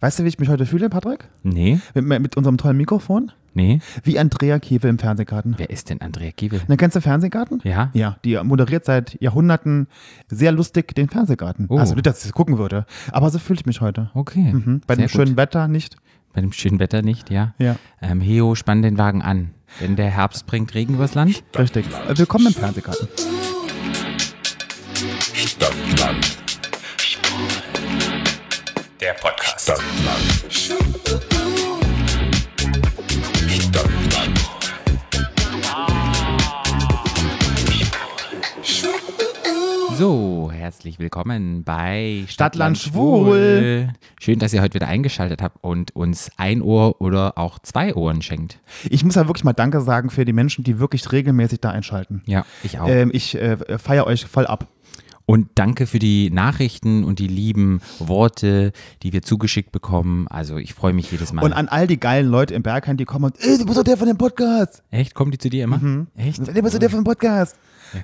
Weißt du, wie ich mich heute fühle, Patrick? Nee, Mit, mit unserem tollen Mikrofon? nee. Wie Andrea Kiewel im Fernsehgarten. Wer ist denn Andrea Giebel? Na, kennst du Fernsehgarten? Ja? Ja, die moderiert seit Jahrhunderten sehr lustig den Fernsehgarten. Oh. Also nicht, dass ich es gucken würde, aber so fühle ich mich heute. Okay. Mhm. Bei Sehr dem schönen gut. Wetter nicht. Bei dem schönen Wetter nicht, ja. Ja. Ähm, Heo, spann den Wagen an. Denn der Herbst bringt Regen übers Land. Richtig. Willkommen im Fernsehgarten. Stadtland. Der Podcast. Stadtland. Stadtland. So, herzlich willkommen bei Stadtland Schwul. Schön, dass ihr heute wieder eingeschaltet habt und uns ein Ohr oder auch zwei Ohren schenkt. Ich muss ja wirklich mal Danke sagen für die Menschen, die wirklich regelmäßig da einschalten. Ja, ich auch. Ähm, ich äh, feiere euch voll ab. Und danke für die Nachrichten und die lieben Worte, die wir zugeschickt bekommen. Also ich freue mich jedes Mal. Und an all die geilen Leute im Bergheim, die kommen und, ey, du bist doch der von dem Podcast. Echt? Kommen die zu dir immer? Echt? Du bist doch der von dem Podcast.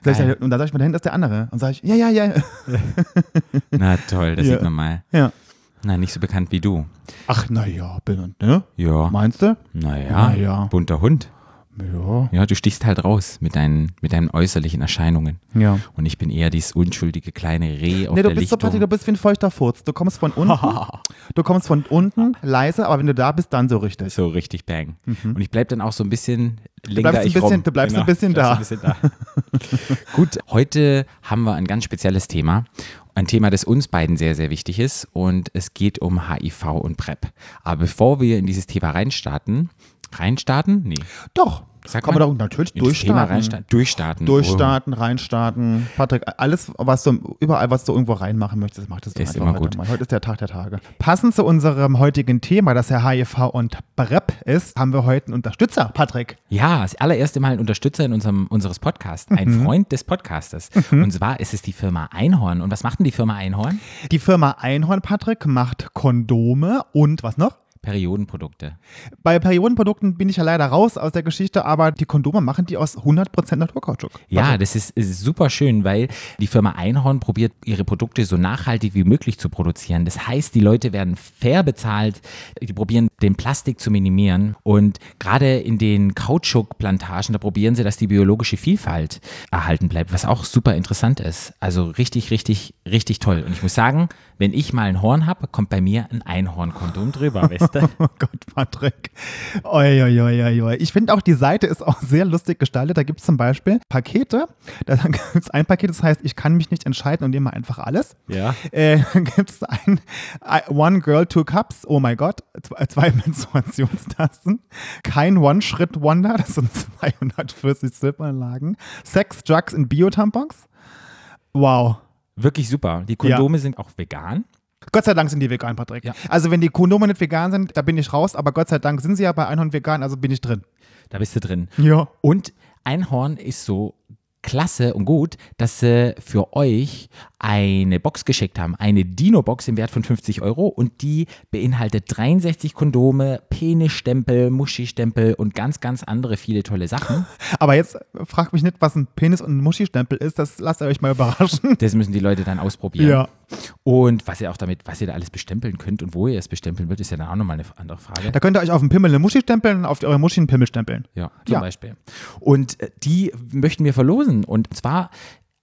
Sag ich, und da sag ich mir, da hinten ist der andere. Und sage ich, ja, ja, ja. Na toll, das Ja. sieht man mal. ja. Na, nicht so bekannt wie du. Ach, naja, bin und, ne? Ja. Meinst du? Naja, Na ja. bunter Hund. Ja. Ja, du stichst halt raus mit deinen, mit deinen äußerlichen Erscheinungen. Ja. Und ich bin eher dieses unschuldige kleine Reh auf Nee, du der bist so, Lichtung. Patrick, du bist wie ein feuchter Furz. Du kommst von unten, du kommst von unten leise, aber wenn du da bist, dann so richtig. so richtig bang. Und ich bleib dann auch so ein bisschen bleibst linger ein bisschen- rum. Genau, du bleibst ein bisschen bleibst da. ein bisschen da. Gut, heute haben wir ein ganz spezielles Thema. Ein Thema, das uns beiden sehr, sehr wichtig ist. Und es geht um HIV und PrEP. Aber bevor wir in dieses Thema reinstarten, reinstarten? Nee. Doch. Sag Kann mal. man doch natürlich durchstarten. Durchstarten. Durchstarten, reinstarten. Patrick, alles, was du, überall, was du irgendwo reinmachen möchtest, mach das doch Ist einfach immer heute gut. mal. Heute ist der Tag der Tage. Passend zu unserem heutigen Thema, das ja HIV und PrEP ist, haben wir heute einen Unterstützer, Patrick. Ja, das allererste Mal ein Unterstützer in unserem unseres Podcasts, ein Mhm. Freund des Podcasters. Und zwar ist es die Firma Einhorn. Und was macht denn die Firma Einhorn? Die Firma Einhorn, Patrick, macht Kondome und was noch? Periodenprodukte. Bei Periodenprodukten bin ich ja leider raus aus der Geschichte, aber die Kondome machen die aus 100% Naturkautschuk. Ja, das ist, ist super schön, weil die Firma Einhorn probiert, ihre Produkte so nachhaltig wie möglich zu produzieren. Das heißt, die Leute werden fair bezahlt, die probieren, den Plastik zu minimieren. Und gerade in den Kautschukplantagen, da probieren sie, dass die biologische Vielfalt erhalten bleibt, was auch super interessant ist. Also richtig, richtig, richtig toll. Und ich muss sagen, wenn ich mal ein Horn habe, kommt bei mir ein Einhornkondom drüber, weißt du? Oh Gott, Patrick. Oi, oi, oi, oi. Ich finde auch, die Seite ist auch sehr lustig gestaltet. Da gibt es zum Beispiel Pakete. Da gibt es ein Paket, das heißt, ich kann mich nicht entscheiden und nehme einfach alles. Ja. Äh, dann gibt es ein I- One Girl, Two Cups. Oh mein Gott. Zwei, zwei Menstruationstassen. Kein One-Schritt-Wonder. Das sind 240 Zippanlagen. Sex, Drugs und Biotampons. Wow. Wirklich super. Die Kondome sind auch vegan. Gott sei Dank sind die vegan, Patrick. Ja. Also wenn die Kondome nicht vegan sind, da bin ich raus, aber Gott sei Dank sind sie ja bei Einhorn vegan, also bin ich drin. Da bist du drin. Ja. Und Einhorn ist so klasse und gut, dass sie für euch eine Box geschickt haben. Eine Dino-Box im Wert von 50 Euro und die beinhaltet 63 Kondome, Penisstempel, Muschi-Stempel und ganz, ganz andere viele tolle Sachen. Aber jetzt fragt mich nicht, was ein Penis und ein Muschi-Stempel ist, das lasst ihr euch mal überraschen. Das müssen die Leute dann ausprobieren. Ja. Und was ihr auch damit, was ihr da alles bestempeln könnt und wo ihr es bestempeln wird, ist ja dann auch nochmal eine andere Frage. Da könnt ihr euch auf den Pimmel eine Muschi stempeln, auf eure Muschi einen Pimmel stempeln. Ja, zum Ja. Beispiel. Und äh, die möchten wir verlosen. Und zwar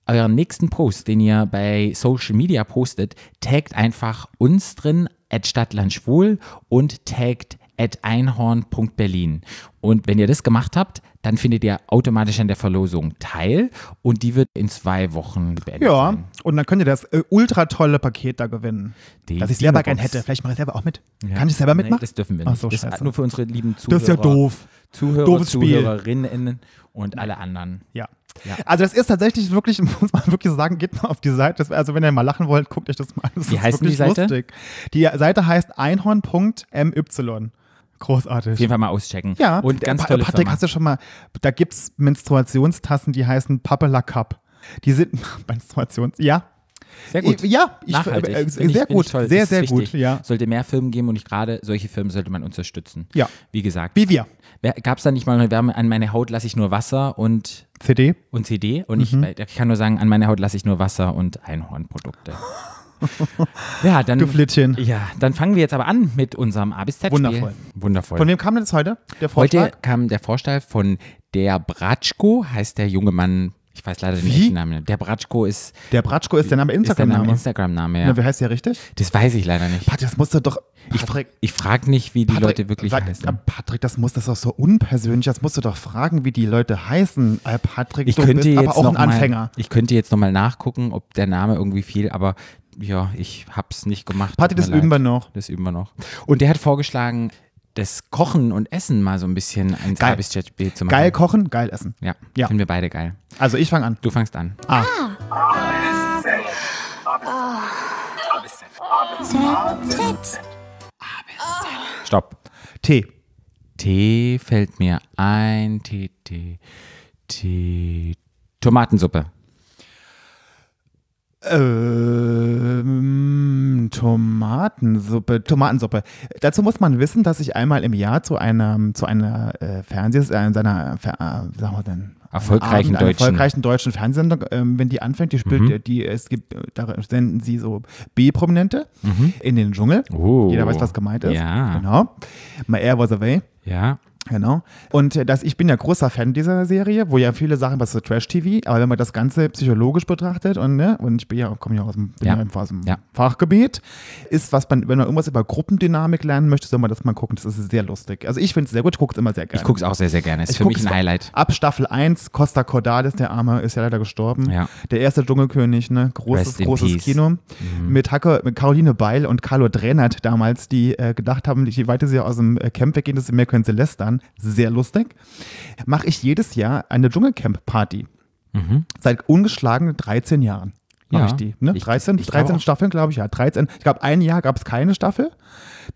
euren nächsten Post, den ihr bei Social Media postet, taggt einfach uns drin, at Stadtlandschwul und taggt at einhorn.berlin. Und wenn ihr das gemacht habt, dann findet ihr automatisch an der Verlosung teil und die wird in zwei Wochen beendet Ja, sein. und dann könnt ihr das äh, ultra tolle Paket da gewinnen. Die das ich selber gern hätte. Vielleicht mache ich selber auch mit. Ja. Kann ich selber Nee, mitmachen? das dürfen wir Ach nicht. so, das ist nur für unsere lieben Zuhörer. Das ist ja doof. Zuhörer, Doofes Spiel. Zuhörerinnen und alle anderen. Ja. Ja. Also das ist tatsächlich wirklich, muss man wirklich sagen, geht mal auf die Seite. Also wenn ihr mal lachen wollt, guckt euch das mal an. Das Wie ist heißt denn die wirklich Seite? Lustig. Die Seite heißt einhorn.my. Großartig. Auf jeden Fall mal auschecken. Ja, Und ganz tolle Patrick, Firma. hast du schon mal, da gibt es Menstruationstassen, die heißen Papela Cup. Die sind Menstruations, ja. Sehr gut. Ja, ich, Nachhaltig. äh, Finde ich- sehr gut, toll. sehr, sehr wichtig. gut, ja. Sollte mehr Firmen geben und ich gerade solche Firmen sollte man unterstützen. Ja. Wie gesagt. Wie wir. Gab es da nicht mal eine Wärme, an meine Haut lasse ich nur Wasser und, CD. und CD? Und Mhm. ich, ich kann nur sagen, an meine Haut lasse ich nur Wasser und Einhornprodukte. Ja, dann. Du Flittchen. Ja, dann fangen wir jetzt aber an mit unserem A bis Z-Spiel. Wundervoll. Wundervoll. Von wem kam denn das heute? Der Vorschlag? Heute kam der Vorschlag von der Bratschko, heißt der junge Mann. Ich weiß leider den Wie? echten Namen. Der Bratschko ist, der Bratschko ist der Name Instagram-Name. Instagram-Name, ja. Ja. Wie heißt der richtig? Das weiß ich leider nicht. Patrick, das musst du doch. Ich, Patrick, ich frage nicht, wie die Patrick, Leute wirklich sag, heißen. Patrick, das muss das doch so unpersönlich. Das musst du doch fragen, wie die Leute heißen. Äh, Patrick, Ich du könnte bist jetzt aber auch noch ein Anfänger. Mal, ich könnte jetzt nochmal nachgucken, ob der Name irgendwie fiel, aber ja, ich hab's nicht gemacht. Patrick, das mir üben wir leid. noch. Das üben wir noch. Und der hat vorgeschlagen, das Kochen und Essen mal so ein bisschen ins Geil. Arbeitsspiel zu machen. Geil kochen, geil essen. Ja, Ja. finden wir beide geil. Also ich fange an. Du fangst an. Stopp. Tee. Tee fällt mir ein. Tee, Tee, Tee. Tomatensuppe. Ähm, Tomatensuppe. Tomatensuppe. Dazu muss man wissen, dass ich einmal im Jahr zu einer, zu einer äh, Fernseh, äh, seiner, äh, sagen wir denn? Erfolgreichen Abend, deutschen. erfolgreichen deutschen Fernsehsendung, ähm, wenn die anfängt, die spielt, Mhm. die, es gibt, da senden sie so B-Prominente in den Dschungel. Mhm. Oh. Jeder weiß, was gemeint ist. Ja. Genau. My Air was away. Ja. Genau. Und äh, das, ich bin ja großer Fan dieser Serie, wo ja viele Sachen, was so Trash-TV, aber wenn man das Ganze psychologisch betrachtet und, ne, und ich bin ja, komme ja aus dem, Ja. ja. aus dem Ja. Fachgebiet, ist, was man, wenn man irgendwas über Gruppendynamik lernen möchte, soll man das mal gucken. Das ist sehr lustig. Also ich finde es sehr gut, ich gucke es immer sehr gerne. Ich gucke es auch sehr, sehr gerne. Ist Ich für mich ein Highlight. Ab Staffel 1, Costa Cordalis, der Arme, ist ja leider gestorben. Ja. Der erste Dschungelkönig, ne? Großes, großes peace. Kino. Mhm. Mit, Hacke, mit Caroline Beil und Carlo Drenert damals, die äh, gedacht haben, je weiter sie aus dem äh, Camp weggehen, desto mehr können sie lästern. Sehr lustig. Mache ich jedes Jahr eine Dschungelcamp-Party. Mhm. Seit ungeschlagenen 13 Jahren. Mache Ja. ich die. Ne? Ich- 13, ich glaub 13 auch. Staffeln, glaube ich, ja. 13. Ich glaube, ein Jahr gab es keine Staffel.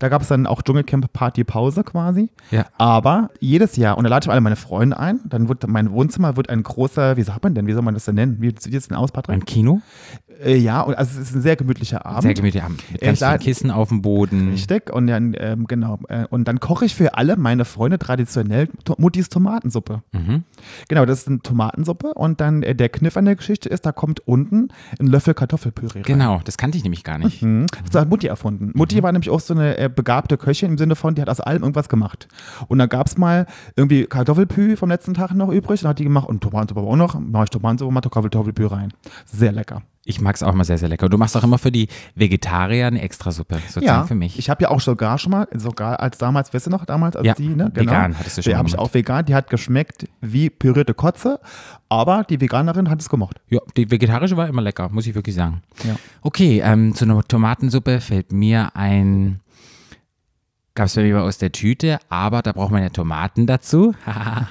Da gab es dann auch Dschungelcamp-Party-Pause quasi. Ja. Aber jedes Jahr, und da lade ich alle meine Freunde ein, dann wird mein Wohnzimmer wird ein großer, wie sagt man denn, wie soll man das denn nennen? Wie sieht es denn aus, Patrick? Ein Kino. Äh, ja, und also es ist ein sehr gemütlicher Abend. Sehr gemütlich. Abend. Mit Äh, ganz vielen Kissen auf dem Boden. Richtig, und dann, ähm, genau. Äh, und dann koche ich für alle meine Freunde traditionell to Muttis Tomatensuppe. Mhm. Genau, das ist eine Tomatensuppe und dann äh, der Kniff an der Geschichte ist, da kommt unten ein Löffel Kartoffelpüree rein. Genau, das kannte ich nämlich gar nicht. Mhm. Das hat Mutti erfunden. Mutti war nämlich auch so eine äh, begabte Köchin im Sinne von, die hat aus allem irgendwas gemacht. Und dann gab es mal irgendwie Kartoffelpü vom letzten Tag noch übrig, dann hat die gemacht und Tomatensuppe auch noch. Mache ich Tomatensuppe, mache Kartoffelpü rein. Sehr lecker. Ich mag es auch immer sehr, sehr lecker. Du machst auch immer für die Vegetarier eine Extrasuppe, sozusagen Ja, für mich. ich habe ja auch sogar schon mal, sogar als damals, weißt du noch, damals als Ja, die, ne? vegan hattest du schon Die habe ich auch vegan, die hat geschmeckt wie pürierte Kotze, aber die Veganerin hat es gemocht. ja, die vegetarische war immer lecker, muss ich wirklich sagen. Ja. Okay, ähm, zu einer Tomatensuppe fällt mir ein, gab es bei mir aus der Tüte, aber da braucht man ja Tomaten dazu.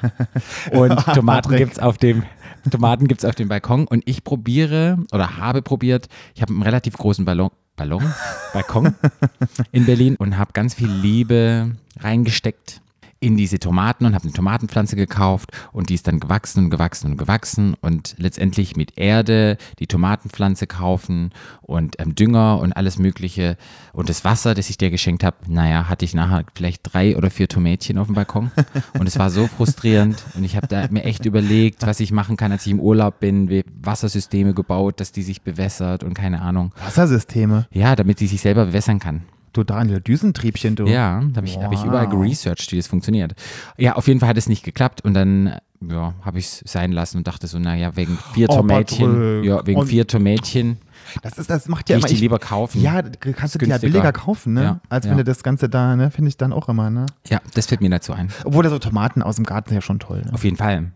und Tomaten gibt es auf dem Tomaten gibt's auf dem Balkon. Und ich probiere oder habe probiert, ich habe einen relativ großen Ballon, Ballon, Balkon in Berlin und habe ganz viel Liebe reingesteckt in diese Tomaten und habe eine Tomatenpflanze gekauft und die ist dann gewachsen und gewachsen und gewachsen und letztendlich mit Erde die Tomatenpflanze kaufen und ähm, Dünger und alles Mögliche und das Wasser, das ich dir geschenkt habe, naja, hatte ich nachher vielleicht drei oder vier Tomätchen auf dem Balkon und es war so frustrierend und ich habe da mir echt überlegt, was ich machen kann, als ich im Urlaub bin, wie Wassersysteme gebaut, dass die sich bewässert und keine Ahnung. Wassersysteme. Ja, damit sie sich selber bewässern kann. Du Daniel, Düsentriebchen, du. Ja, da habe ich, hab ich überall Wow. geresearched, wie das funktioniert. Ja, auf jeden Fall hat es nicht geklappt und dann ja, habe ich es sein lassen und dachte so, naja, wegen vier Oh, Tomätchen, ja, wegen Und- vier Tomätchen, Das, ist, das macht die ja ich immer. die Ich, lieber kaufen. ja, kannst du die ja billiger kaufen, ne? Ja, Als ja. wenn du das Ganze da, ne? Finde ich dann auch immer, ne? ja, das fällt mir dazu ein. Obwohl da so Tomaten aus dem Garten sind ja schon toll. Ne? Auf jeden Fall.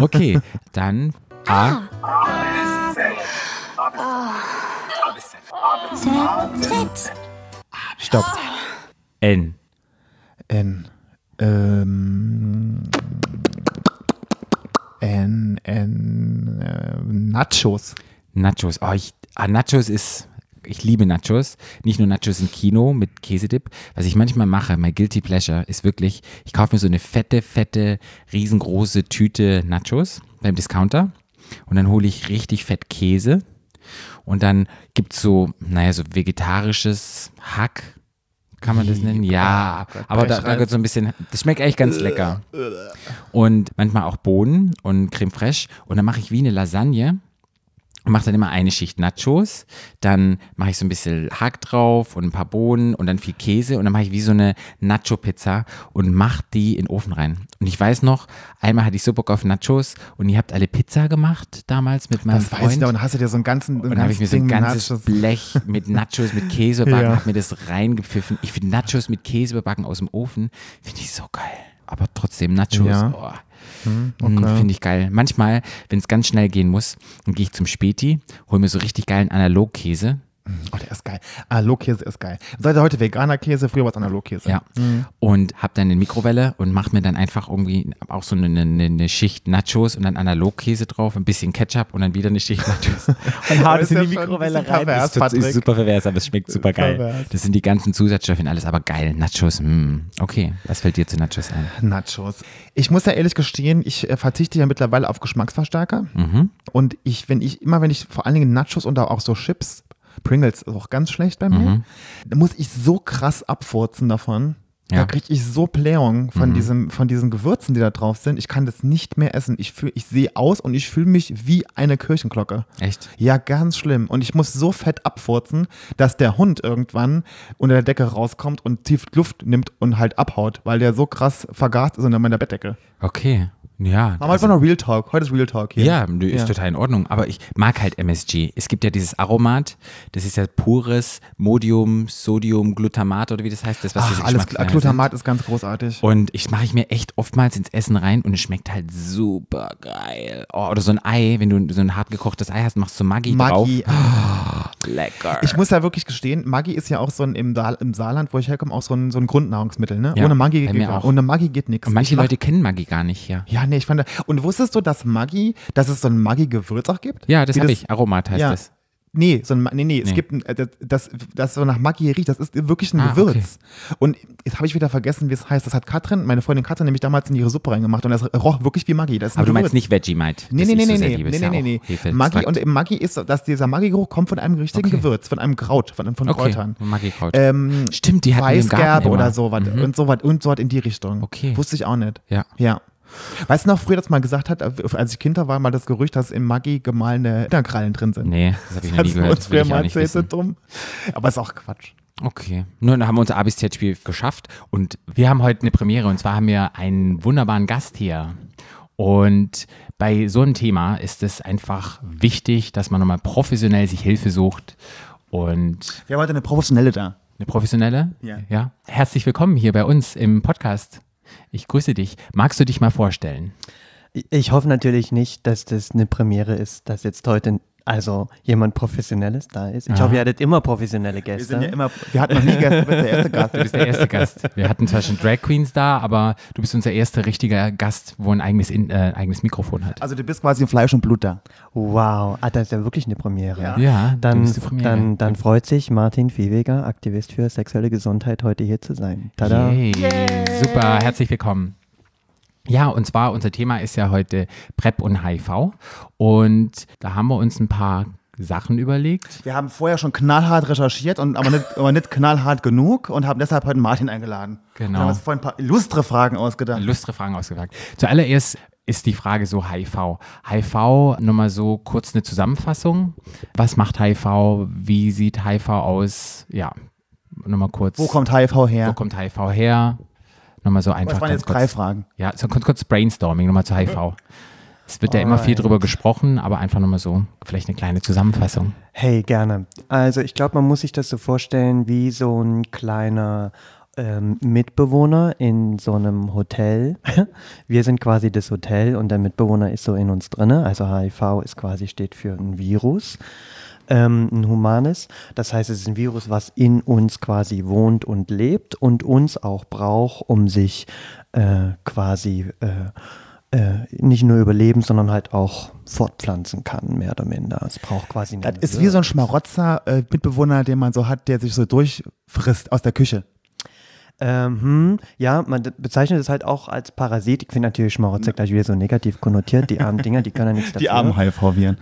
Okay, dann A. Stopp. N. N. Ähm. N. N. Äh, Nachos. Nachos. Oh, ich, ah, Nachos ist, ich liebe Nachos. Nicht nur Nachos im Kino mit Käsedip. Was ich manchmal mache, mein Guilty Pleasure, ist wirklich, ich kaufe mir so eine fette, fette, riesengroße Tüte Nachos beim Discounter und dann hole ich richtig fett Käse und dann gibt es so, naja, so vegetarisches Hack. Kann man das nennen? Ja, Gott, aber da, da gehört so ein bisschen, das schmeckt eigentlich ganz lecker. Und manchmal auch Bohnen und Creme fraiche. Und dann mache ich wie eine Lasagne mache dann immer eine Schicht Nachos, dann mache ich so ein bisschen Hack drauf und ein paar Bohnen und dann viel Käse und dann mache ich wie so eine Nacho-Pizza und mache die in den Ofen rein. Und ich weiß noch, einmal hatte ich so Bock auf Nachos und ihr habt alle Pizza gemacht damals mit meinem Das weiß ich Freund. noch. Und hast du dir so einen ganzen, Und dann habe ich mir so ein ganzes Nachos- Blech mit Nachos, mit Käse überbacken, Ja. habe mir das reingepfiffen. Ich finde Nachos mit Käse überbacken aus dem Ofen, finde ich so geil. Aber trotzdem Nachos, Ja. oh. Hm, Mm, okay. Finde ich geil. Manchmal, wenn es ganz schnell gehen muss, dann gehe ich zum Späti, hole mir so richtig geilen Analogkäse. Oh, der ist geil. Analogkäse ist geil. Seid ihr heute veganer Käse? Früher war es Analogkäse. Ja. Mhm. Und hab dann eine Mikrowelle und mach mir dann einfach irgendwie auch so eine, eine, eine Schicht Nachos und dann Analogkäse drauf, ein bisschen Ketchup und dann wieder eine Schicht Nachos. und hau das ist in die Mikrowelle rein. pervers, ist, ist super pervers, aber es schmeckt super geil. Pervers. Das sind die ganzen Zusatzstoffe und alles, aber geil. Nachos, mm. okay. Was fällt dir zu Nachos ein? Nachos. Ich muss ja ehrlich gestehen, ich äh, verzichte ja mittlerweile auf Geschmacksverstärker. Mhm. Und ich, wenn ich, immer wenn ich vor allen Dingen Nachos und auch so Chips, Pringles ist auch ganz schlecht bei mir, Mhm. da muss ich so krass abfurzen davon. Da Ja. kriege ich so Blähung von, Mhm. diesem, von diesen Gewürzen, die da drauf sind. Ich kann das nicht mehr essen. Ich, fühl, ich sehe aus und ich fühle mich wie eine Kirchenglocke. Echt? Ja, ganz schlimm. Und ich muss so fett abfurzen, dass der Hund irgendwann unter der Decke rauskommt und tief Luft nimmt und halt abhaut, weil der so krass vergast ist unter meiner Bettdecke. Okay. Ja. Machen wir einfach noch Real Talk. Heute ist Real Talk hier. Ja, ist Ja. total in Ordnung. Aber ich mag halt MSG. Es gibt ja dieses Aromat, das ist ja pures Modium, Sodium, Glutamat oder wie das heißt, das was Ach, alles Glutamat ist ganz großartig. Und ich mache ich mir echt oftmals ins Essen rein und es schmeckt halt super geil. Oh, oder so ein Ei, wenn du so ein hart gekochtes Ei hast, machst du Maggi, Maggi. drauf. Lecker. Ich muss ja wirklich gestehen, Maggi ist ja auch so ein im, Saal, im Saarland, wo ich herkomme, auch so ein, so ein Grundnahrungsmittel. Ne? Ja, ohne Maggi geht ohne Maggi geht nichts. und manche Leute kennen Maggi gar nicht, ja. Ja, nee, ich fand. Und wusstest du, dass Maggi, dass es so ein Maggi-Gewürz auch gibt? Ja, das habe ich. Aromat heißt ja. das. Nee, so ein, nee, nee, es Nee. gibt ein, äh, das, das, so nach Maggi riecht, das ist wirklich ein Ah, Gewürz. Und jetzt habe ich wieder vergessen, wie es heißt. Das hat Katrin, meine Freundin Katrin, nämlich damals in ihre Suppe reingemacht und das roch wirklich wie Maggi. Das ist Aber du meinst nicht Vegemite. Nee, nee, nee, so nee, nee, nee, nee, ja nee, nee. Hefeextrakt. Maggi und im Maggi ist, so- dass dieser Maggi-Geruch kommt von einem richtigen Okay. Gewürz, von einem Kraut, von, von Okay, Kräutern. Maggi-Kraut. Ähm, Stimmt, die hatten wir im Garten Weißgerbe oder sowas Mhm. und sowas und sowas in die Richtung. Okay. Wusste ich auch nicht. Ja. Ja. Weißt du noch, früher das mal gesagt hat, als ich Kind war, mal das Gerücht, dass im Maggi gemahlene Hinternkrallen drin sind. Nee, das habe ich noch Hat nie gehört. uns früher ich mal erzählt, dumm. Aber ist auch Quatsch. Okay. Nun haben wir unser ABC-Spiel geschafft und wir haben heute eine Premiere und zwar haben wir einen wunderbaren Gast hier. Und bei so einem Thema ist es einfach wichtig, dass man nochmal professionell sich Hilfe sucht und Wir haben heute eine Professionelle da. eine professionelle. Ja. ja. Herzlich willkommen hier bei uns im Podcast. Ich grüße dich. Magst du dich mal vorstellen? Ich hoffe natürlich nicht, dass das eine Premiere ist, dass jetzt heute also jemand Professionelles da ist. Ich Aha. hoffe, ihr hattet immer professionelle Wir Gäste. sind ja immer, wir hatten noch nie Gäste, du bist der erste Gast. Du bist der erste Gast. Wir hatten zwar schon Drag Queens da, aber du bist unser erster richtiger Gast, wo ein eigenes, In äh, eigenes Mikrofon hat. Also du bist quasi in Fleisch und Blut da. wow, ah, das ist ja wirklich eine Premiere. Ja. Ja, du Dann, Premiere. dann, dann freut sich Martin Viehweger, Aktivist für sexuelle Gesundheit, heute hier zu sein. Tada. Yay. Super, herzlich willkommen. Ja, und zwar unser Thema ist ja heute PrEP und HIV. Und da haben wir uns ein paar Sachen überlegt. Wir haben vorher schon knallhart recherchiert, und, aber, nicht, aber nicht knallhart genug und haben deshalb heute Martin eingeladen. Genau. Und haben uns vorhin ein paar illustre Fragen ausgedacht. Lustre Fragen ausgefragt. Zuallererst ist die Frage so HIV. HIV, nur mal so kurz eine Zusammenfassung. Was macht HIV? Wie sieht HIV aus? Ja, nochmal kurz. Wo kommt HIV her? wo kommt HIV her? Nochmal so einfach das waren jetzt kurz. drei Fragen. Ja, so kurz, kurz Brainstorming nochmal zu HIV. Es wird ja immer viel Alright. drüber gesprochen, aber einfach nochmal so, vielleicht eine kleine Zusammenfassung. Hey, gerne. Also ich glaube, man muss sich das so vorstellen wie so ein kleiner ähm, Mitbewohner in so einem Hotel. Wir sind quasi das Hotel und der Mitbewohner ist so in uns drinne. Also HIV ist quasi steht für ein Virus, ähm, ein humanes. Das heißt, es ist ein Virus, was in uns quasi wohnt und lebt und uns auch braucht, um sich äh, quasi äh, äh, nicht nur überleben, sondern halt auch fortpflanzen kann, mehr oder minder. Es braucht quasi Das ist wie so ein Schmarotzer äh, Mitbewohner, den man so hat, der sich so durchfrisst aus der Küche. Ähm, hm, ja, man bezeichnet es halt auch als Parasit. Ich finde natürlich Schmarotzer gleich wieder so negativ konnotiert. Die armen Dinger, die können ja nichts dafür. HIV-Viren.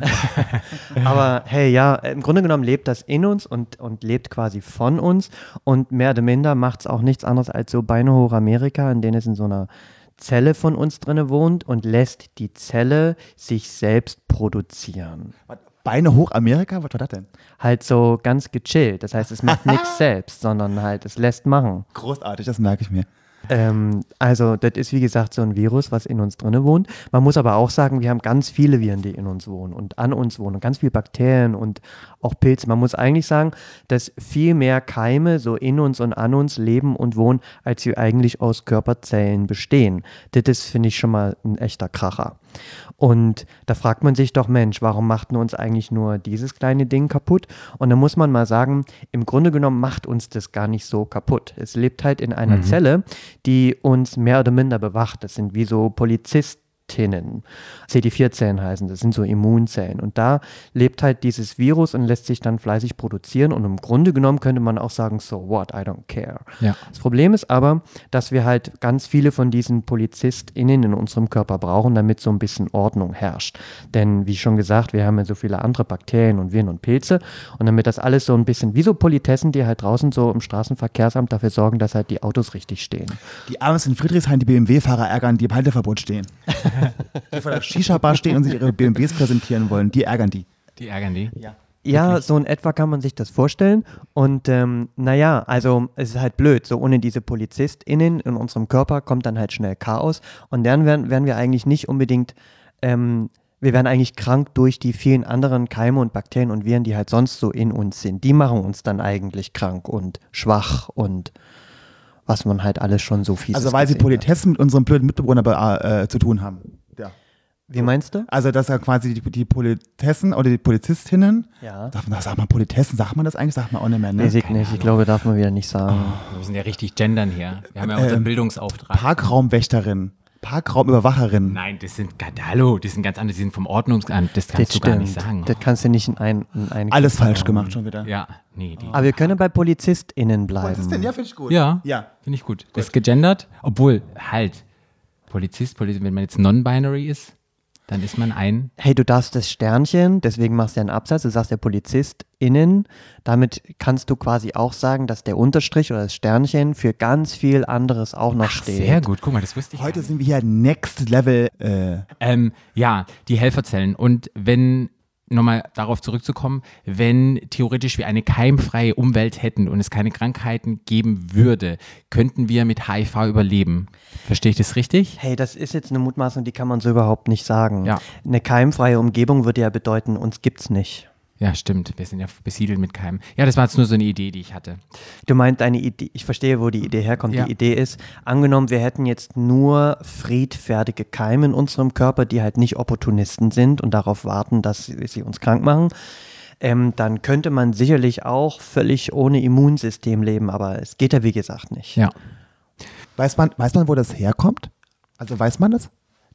Aber hey, ja, im Grunde genommen lebt das in uns und, und lebt quasi von uns. Und mehr oder minder macht es auch nichts anderes als so Beine hoch Amerika, in denen es in so einer Zelle von uns drinne wohnt und lässt die Zelle sich selbst produzieren. Beine hoch Amerika? Was war das denn? Halt so ganz gechillt. Das heißt, es macht nichts selbst, sondern halt, es lässt machen. Großartig, das merke ich mir. Ähm, also, das ist wie gesagt so ein Virus, was in uns drinne wohnt. Man muss aber auch sagen, wir haben ganz viele Viren, die in uns wohnen und an uns wohnen und ganz viele Bakterien und auch Pilze. Man muss eigentlich sagen, dass viel mehr Keime so in uns und an uns leben und wohnen, als sie eigentlich aus Körperzellen bestehen. Das ist, finde ich, schon mal ein echter Kracher. Und da fragt man sich doch, Mensch, warum macht uns eigentlich nur dieses kleine Ding kaputt? Und da muss man mal sagen, im Grunde genommen macht uns das gar nicht so kaputt. Es lebt halt in einer Zelle, die uns mehr oder minder bewacht. Das sind wie so Polizistinnen. CD4-Zellen heißen, das sind so Immunzellen. Und da lebt halt dieses Virus und lässt sich dann fleißig produzieren. Und im Grunde genommen könnte man auch sagen, so what, I don't care. Ja. Das Problem ist aber, dass wir halt ganz viele von diesen PolizistInnen in unserem Körper brauchen, damit so ein bisschen Ordnung herrscht. Denn wie schon gesagt, wir haben ja so viele andere Bakterien und Viren und Pilze. Und damit das alles so ein bisschen wie so Politessen, die halt draußen so im Straßenverkehrsamt dafür sorgen, dass halt die Autos richtig stehen. Die abends in Friedrichshain die BMW-Fahrer ärgern, die im Halteverbot stehen. die vor der Shisha-Bar stehen und sich ihre BMWs präsentieren wollen, die ärgern die. Die ärgern die. Ja, so in etwa kann man sich das vorstellen. Und ähm, naja, also es ist halt blöd. So ohne diese PolizistInnen in unserem Körper kommt dann halt schnell Chaos. Und dann werden, werden wir eigentlich nicht unbedingt, ähm, wir werden eigentlich krank durch die vielen anderen Keime und Bakterien und Viren, die halt sonst so in uns sind. Die machen uns dann eigentlich krank und schwach und was man halt alles schon so viel Also weil sie Politessen mit unserem blöden Mitbewohner be- äh, zu tun haben. Ja. Wie meinst du? Also dass ja quasi die, die Politessen oder die Polizistinnen, Ja. darf man, sagt man Politessen, sagt man das eigentlich? Sagt man auch nicht mehr, ne? Nee, ich, nicht. ich glaube, darf man wieder nicht sagen. Wir müssen ja richtig gendern hier. Wir haben ja unseren Ähm, Bildungsauftrag. Parkraumwächterin, Parkraumüberwacherin. Nein, das sind, hallo, die sind ganz anders, die sind vom Ordnungsamt, das kannst du gar nicht sagen. Das kannst du nicht in ein, in ein Alles falsch gemacht schon wieder. Ja, nee, die. Aber wir können bei PolizistInnen bleiben. Polizistin, ja, finde ich gut. Ja, Ja. finde ich gut. Das ist gegendert, obwohl, halt, Polizist, Polizist, wenn man jetzt non-binary ist, dann ist man ein, Hey, du darfst das Sternchen, deswegen machst du ja einen Absatz, du sagst ja PolizistInnen. Damit kannst du quasi auch sagen, dass der Unterstrich oder das Sternchen für ganz viel anderes auch noch steht. sehr gut, guck mal, das wusste ich Heute sind wir hier Next Level. Äh, Ähm, ja, die Helferzellen. Und wenn, nochmal darauf zurückzukommen, wenn theoretisch wir eine keimfreie Umwelt hätten und es keine Krankheiten geben würde, könnten wir mit HIV überleben. Verstehe ich das richtig? Hey, das ist jetzt eine Mutmaßung, die kann man so überhaupt nicht sagen. Ja. Eine keimfreie Umgebung würde ja bedeuten, uns gibt's nicht. Ja, stimmt. Wir sind ja besiedelt mit Keimen. Ja, das war jetzt nur so eine Idee, die ich hatte. Du meinst eine Idee, ich verstehe, wo die Idee herkommt. Ja. Die Idee ist, angenommen, wir hätten jetzt nur friedfertige Keime in unserem Körper, die halt nicht Opportunisten sind und darauf warten, dass sie, sie uns krank machen, ähm, dann könnte man sicherlich auch völlig ohne Immunsystem leben, aber es geht ja wie gesagt nicht. Ja. weiß, man, weiß man, wo das herkommt? Also weiß man das?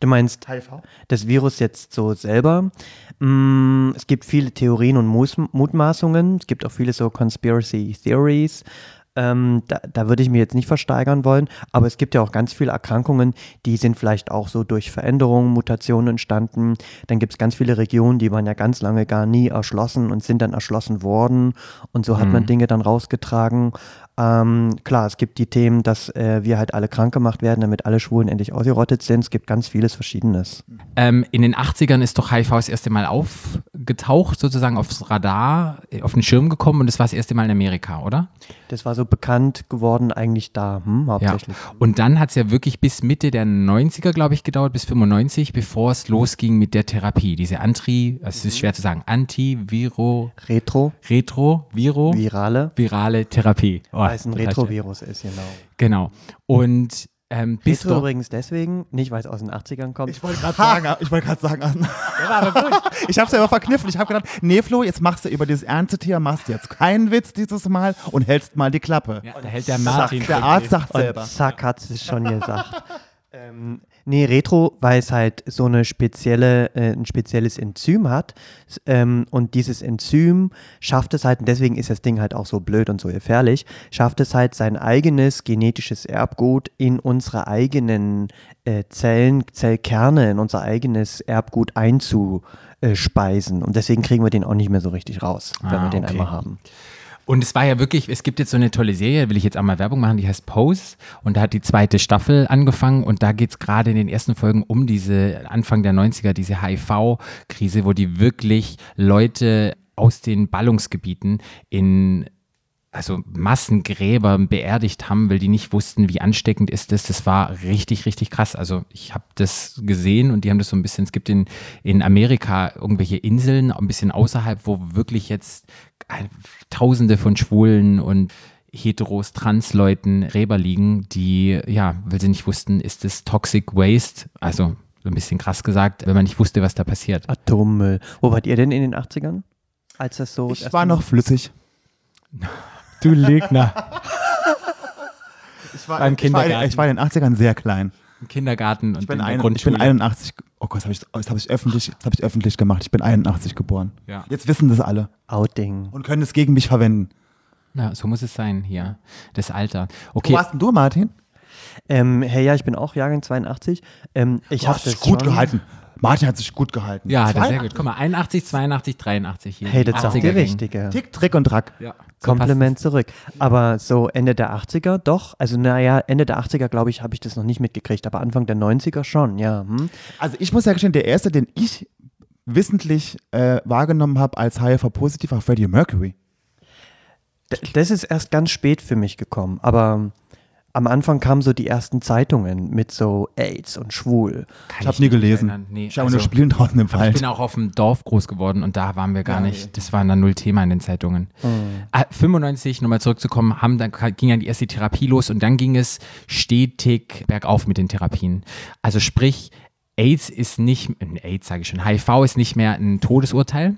Du meinst HIV? das Virus jetzt so selber? Mm, es gibt viele Theorien und Mus- Mutmaßungen. Es gibt auch viele so Conspiracy Theories. Ähm, da, da würde ich mir jetzt nicht versteigern wollen, aber es gibt ja auch ganz viele Erkrankungen, die sind vielleicht auch so durch Veränderungen, Mutationen entstanden. Dann gibt es ganz viele Regionen, die waren ja ganz lange gar nie erschlossen und sind dann erschlossen worden und so hat man Dinge dann rausgetragen. Ähm, klar, es gibt die Themen, dass äh, wir halt alle krank gemacht werden, damit alle Schwulen endlich ausgerottet sind. Es gibt ganz vieles Verschiedenes. Ähm, in den 80ern ist doch HIV das erste Mal aufgetaucht, sozusagen aufs Radar, äh, auf den Schirm gekommen und das war das erste Mal in Amerika, oder? Das war so bekannt geworden eigentlich da, hm, Ja. hauptsächlich. Und dann hat es ja wirklich bis Mitte der 90er, glaube ich, gedauert, bis 95, bevor es losging mit der Therapie. Diese Anti, es ist schwer zu sagen, Antiviro, Retro, Retro, Viro, virale, virale Therapie. Oh, weil es ein Retrovirus ist, genau. Genau. Und ähm, bis Retro doch, übrigens deswegen, nicht weil es aus den 80ern kommt. Ich wollte gerade sagen, ich wollte gerade sagen, ich habe es ja immer verkniffen. Ich habe gedacht, nee Flo, jetzt machst du über dieses ernste Thema, machst jetzt keinen Witz dieses Mal und hältst mal die Klappe. ja, da hält der Martin. Der Arzt sagt selber. Zack, hat es schon gesagt. Ähm, nee, Retro, weil es halt so eine spezielle, äh, ein spezielles Enzym hat. Ähm, und dieses Enzym schafft es halt, und deswegen ist das Ding halt auch so blöd und so gefährlich, schafft es halt sein eigenes genetisches Erbgut in unsere eigenen äh, Zellen, Zellkerne, in unser eigenes Erbgut einzuspeisen. Und deswegen kriegen wir den auch nicht mehr so richtig raus, wenn Ah, wir den okay. einmal haben. Und es war ja wirklich, es gibt jetzt so eine tolle Serie, will ich jetzt auch mal Werbung machen, die heißt Pose. Und da hat die zweite Staffel angefangen und da geht es gerade in den ersten Folgen um diese Anfang der 90er, diese HIV-Krise, wo die wirklich Leute aus den Ballungsgebieten in also Massengräber beerdigt haben, weil die nicht wussten, wie ansteckend ist das. Das war richtig, richtig krass. Also ich habe das gesehen und die haben das so ein bisschen, es gibt in, in Amerika irgendwelche Inseln, ein bisschen außerhalb, wo wirklich jetzt äh, tausende von Schwulen und Heteros, Transleuten Gräber liegen, die, ja, weil sie nicht wussten, ist das Toxic Waste, also so ein bisschen krass gesagt, wenn man nicht wusste, was da passiert. Atommüll. Wo wart ihr denn in den 80ern? Als das so. Ich war noch flüssig. Du Legner. Ich war, Beim ich, war, Kindergarten. ich war in den 80ern sehr klein. Im Kindergarten und Ich bin, in der ein, ich Grundschule. bin 81. Oh Gott, das habe ich, das hab ich, öffentlich- das hab ich öffentlich gemacht. Ich bin 81 geboren. Ja. Jetzt wissen das alle Outing. und können es gegen mich verwenden. ja, so muss es sein hier. Das Alter. Wo Okay. warst denn du, Martin? Ähm, hey, ja, ich bin auch Jahrgang 82. Ähm, ich Du habe hast das dich gut schon- gehalten. Martin hat sich gut gehalten. Ja, hat er sehr 82. gut. Guck mal, 81, 82, 83 hier. Hey, die das 80er ihr Gang. Richtige. Tick, Trick und Track. Ja. So Kompliment zurück. Aber so Ende der 80er doch. Also naja, Ende der 80er, glaube ich, habe ich das noch nicht mitgekriegt, aber Anfang der 90er schon, ja. Hm? Also ich muss ja gestehen, der erste, den ich wissentlich äh, wahrgenommen habe als HIV-positiv, war Freddie Mercury. D das ist erst ganz spät für mich gekommen, aber am Anfang kamen so die ersten Zeitungen mit so AIDS und schwul. Kann Ich habe nie gelesen. erinnern. Nee, ich habe also- nur Spielen draußen im Aber ich Wald. bin auch auf dem Dorf groß geworden und da waren wir gar Ja, nicht. Das war dann null Thema in den Zeitungen. Hm. Ah, 95, nochmal zurückzukommen, haben, dann ging ja die erste Therapie los und dann ging es stetig bergauf mit den Therapien. Also sprich, AIDS ist nicht, AIDS sage ich schon, HIV ist nicht mehr ein Todesurteil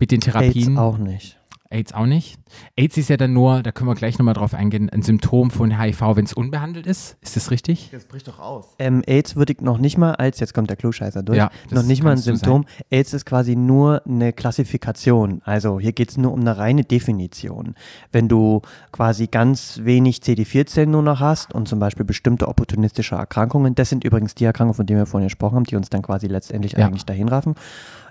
mit den Therapien. AIDS auch nicht. AIDS auch nicht. AIDS ist ja dann nur, da können wir gleich nochmal drauf eingehen, ein Symptom von HIV, wenn es unbehandelt ist. Ist das richtig? Das bricht doch aus. Ähm, AIDS würde ich noch nicht mal als, jetzt kommt der Klugscheißer durch, Ja, noch nicht mal ein Symptom. AIDS ist quasi nur eine Klassifikation. Also hier geht es nur um eine reine Definition. Wenn du quasi ganz wenig CD4-Zellen nur noch hast und zum Beispiel bestimmte opportunistische Erkrankungen, das sind übrigens die Erkrankungen, von denen wir vorhin gesprochen haben, die uns dann quasi letztendlich Ja. eigentlich dahin raffen.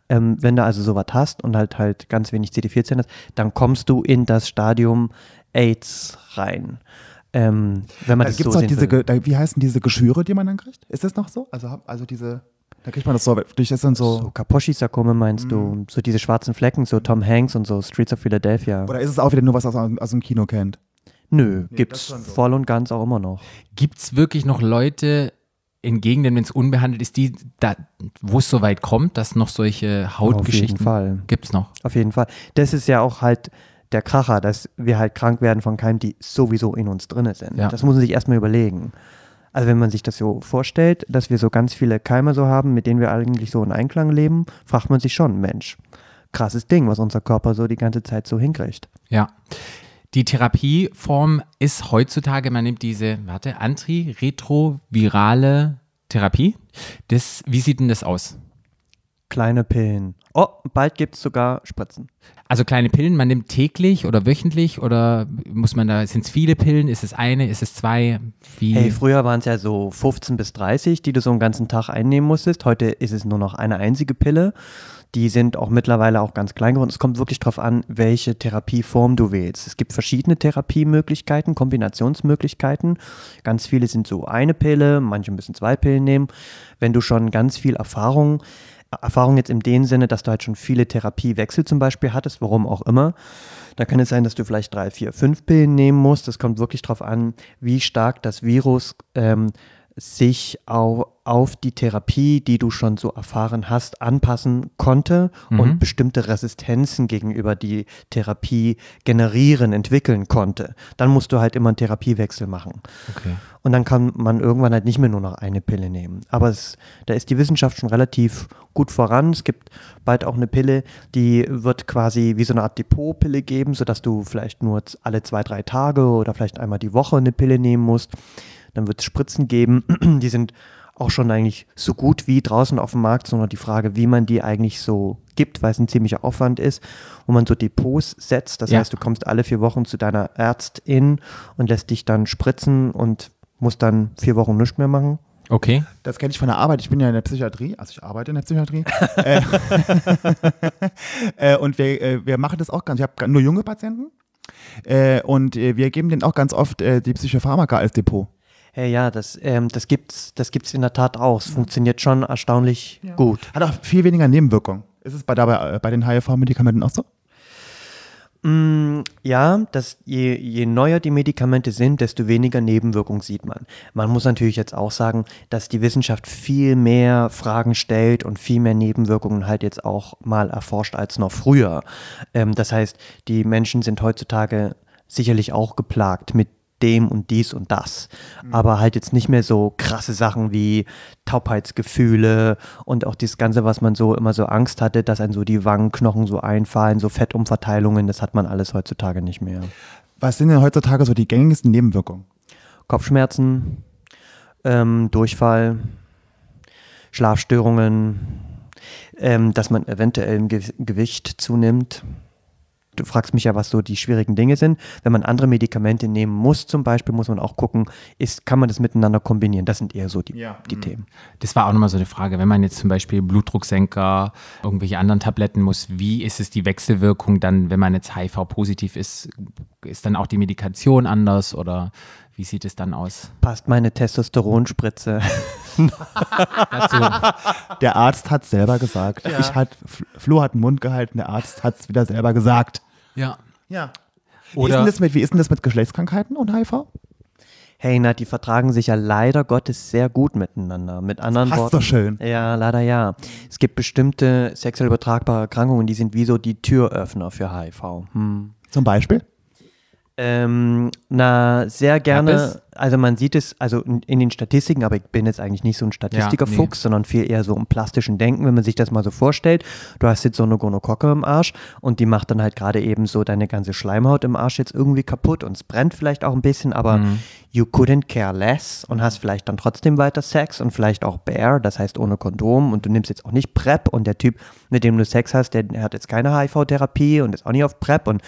Ähm, wenn du also sowas hast und halt halt ganz wenig CD4-Zellen hast, dann kommst du in das Stadium AIDS rein. Ähm, wenn man Da das gibt es so sehen diese, da, wie heißen diese Geschwüre, die man dann kriegt? Ist das noch so? Also, also diese, da kriegt man das so, durch das dann so, So Kaposhi-Sarkome meinst du? So diese schwarzen Flecken, so Tom Hanks und so Streets of Philadelphia. oder ist es auch wieder nur was aus, aus dem Kino kennt? Nö, das gibt's so. voll und ganz auch immer noch. Gibt es wirklich noch Leute in Gegenden, wenn es unbehandelt ist, die da, wo es so weit kommt, dass noch solche Hautgeschichten Auf jeden Fall. gibt es noch? Auf jeden Fall. Das ist ja auch halt der Kracher, dass wir halt krank werden von Keimen, die sowieso in uns drin sind. Ja. Das muss man sich erstmal überlegen. Also wenn man sich das so vorstellt, dass wir so ganz viele Keime so haben, mit denen wir eigentlich so in Einklang leben, fragt man sich schon, Mensch, krasses Ding, was unser Körper so die ganze Zeit so hinkriegt. Ja. Die Therapieform ist heutzutage, man nimmt diese, warte, antiretrovirale Therapie. Das, wie sieht denn das aus? Kleine Pillen. Oh, bald gibt es sogar Spritzen. Also kleine Pillen, man nimmt täglich oder wöchentlich oder muss man da, sind es viele Pillen? Ist es eine, ist es zwei? Wie? Hey, früher waren es ja so 15 bis 30, die du so einen ganzen Tag einnehmen musstest. Heute ist es nur noch eine einzige Pille. Die sind auch mittlerweile auch ganz klein geworden. Es kommt wirklich darauf an, welche Therapieform du wählst. Es gibt verschiedene Therapiemöglichkeiten, Kombinationsmöglichkeiten. Ganz viele sind so eine Pille, manche müssen zwei Pillen nehmen. Wenn du schon ganz viel Erfahrung Erfahrung jetzt in dem Sinne, dass du halt schon viele Therapiewechsel zum Beispiel hattest, warum auch immer. Da kann es sein, dass du vielleicht drei, vier, fünf Pillen nehmen musst. Das kommt wirklich darauf an, wie stark das Virus ähm, sich au auf die Therapie, die du schon so erfahren hast, anpassen konnte und bestimmte Resistenzen gegenüber die Therapie generieren, entwickeln konnte. Dann musst du halt immer einen Therapiewechsel machen. Okay. Und dann kann man irgendwann halt nicht mehr nur noch eine Pille nehmen. Aber es, da ist die Wissenschaft schon relativ gut voran. Es gibt bald auch eine Pille, die wird quasi wie so eine Art Depotpille geben, sodass du vielleicht nur alle zwei, drei Tage oder vielleicht einmal die Woche eine Pille nehmen musst. Dann wird es Spritzen geben, die sind auch schon eigentlich so gut wie draußen auf dem Markt, sondern die Frage, wie man die eigentlich so gibt, weil es ein ziemlicher Aufwand ist, wo man so Depots setzt. Das Ja. heißt, du kommst alle vier Wochen zu deiner Ärztin und lässt dich dann spritzen und musst dann vier Wochen nichts mehr machen. Okay. Das kenne ich von der Arbeit. Ich bin ja in der Psychiatrie, also ich arbeite in der Psychiatrie. äh, äh, und wir, äh, wir machen das auch ganz. Ich habe nur junge Patienten. Äh, und äh, wir geben denen auch ganz oft äh, die Psychopharmaka als Depot. Hey, ja, das, ähm, das gibt's, das gibt's in der Tat auch. Es funktioniert schon erstaunlich gut. Hat auch viel weniger Nebenwirkungen. Ist es bei, dabei, bei den HIV-Medikamenten auch so? Mm, ja, dass je, je neuer die Medikamente sind, desto weniger Nebenwirkungen sieht man. Man muss natürlich jetzt auch sagen, dass die Wissenschaft viel mehr Fragen stellt und viel mehr Nebenwirkungen halt jetzt auch mal erforscht als noch früher. Ähm, das heißt, die Menschen sind heutzutage sicherlich auch geplagt mit dem und dies und das. Aber halt jetzt nicht mehr so krasse Sachen wie Taubheitsgefühle und auch das Ganze, was man so immer so Angst hatte, dass einem so die Wangenknochen so einfallen, so Fettumverteilungen, das hat man alles heutzutage nicht mehr. Was sind denn heutzutage so die gängigsten Nebenwirkungen? Kopfschmerzen, ähm, Durchfall, Schlafstörungen, ähm, dass man eventuell im Ge Gewicht zunimmt. Du fragst mich ja, was so die schwierigen Dinge sind. Wenn man andere Medikamente nehmen muss, zum Beispiel, muss man auch gucken, ist, kann man das miteinander kombinieren. Das sind eher so die, Ja. die Themen. Das war auch nochmal so eine Frage. Wenn man jetzt zum Beispiel Blutdrucksenker, irgendwelche anderen Tabletten muss, wie ist es die Wechselwirkung dann, wenn man jetzt HIV-positiv ist? Ist dann auch die Medikation anders oder wie sieht es dann aus? Passt meine Testosteronspritze. Dazu, Der Arzt hat selber gesagt. Ich hat, Flo hat den Mund gehalten, der Arzt hat es wieder selber gesagt. ja. Ja. Wie, ist denn das mit, wie ist denn das mit Geschlechtskrankheiten und HIV? Hey, na, die vertragen sich ja leider Gottes sehr gut miteinander. Mit anderen Passt Worten. doch schön. Ja, leider ja. Es gibt bestimmte sexuell übertragbare Erkrankungen, die sind wie so die Türöffner für HIV. Hm. Zum Beispiel? Ähm, na, sehr gerne. Also man sieht es, also in, in den Statistiken, aber ich bin jetzt eigentlich nicht so ein Statistikerfuchs, sondern viel eher so im plastischen Denken, wenn man sich das mal so vorstellt. Du hast jetzt so eine Gonokocke im Arsch und die macht dann halt gerade eben so deine ganze Schleimhaut im Arsch jetzt irgendwie kaputt und es brennt vielleicht auch ein bisschen, aber you couldn't care less und hast vielleicht dann trotzdem weiter Sex und vielleicht auch bare, das heißt ohne Kondom und du nimmst jetzt auch nicht PrEP und der Typ, mit dem du Sex hast, der, der hat jetzt keine HIV-Therapie und ist auch nicht auf PrEP und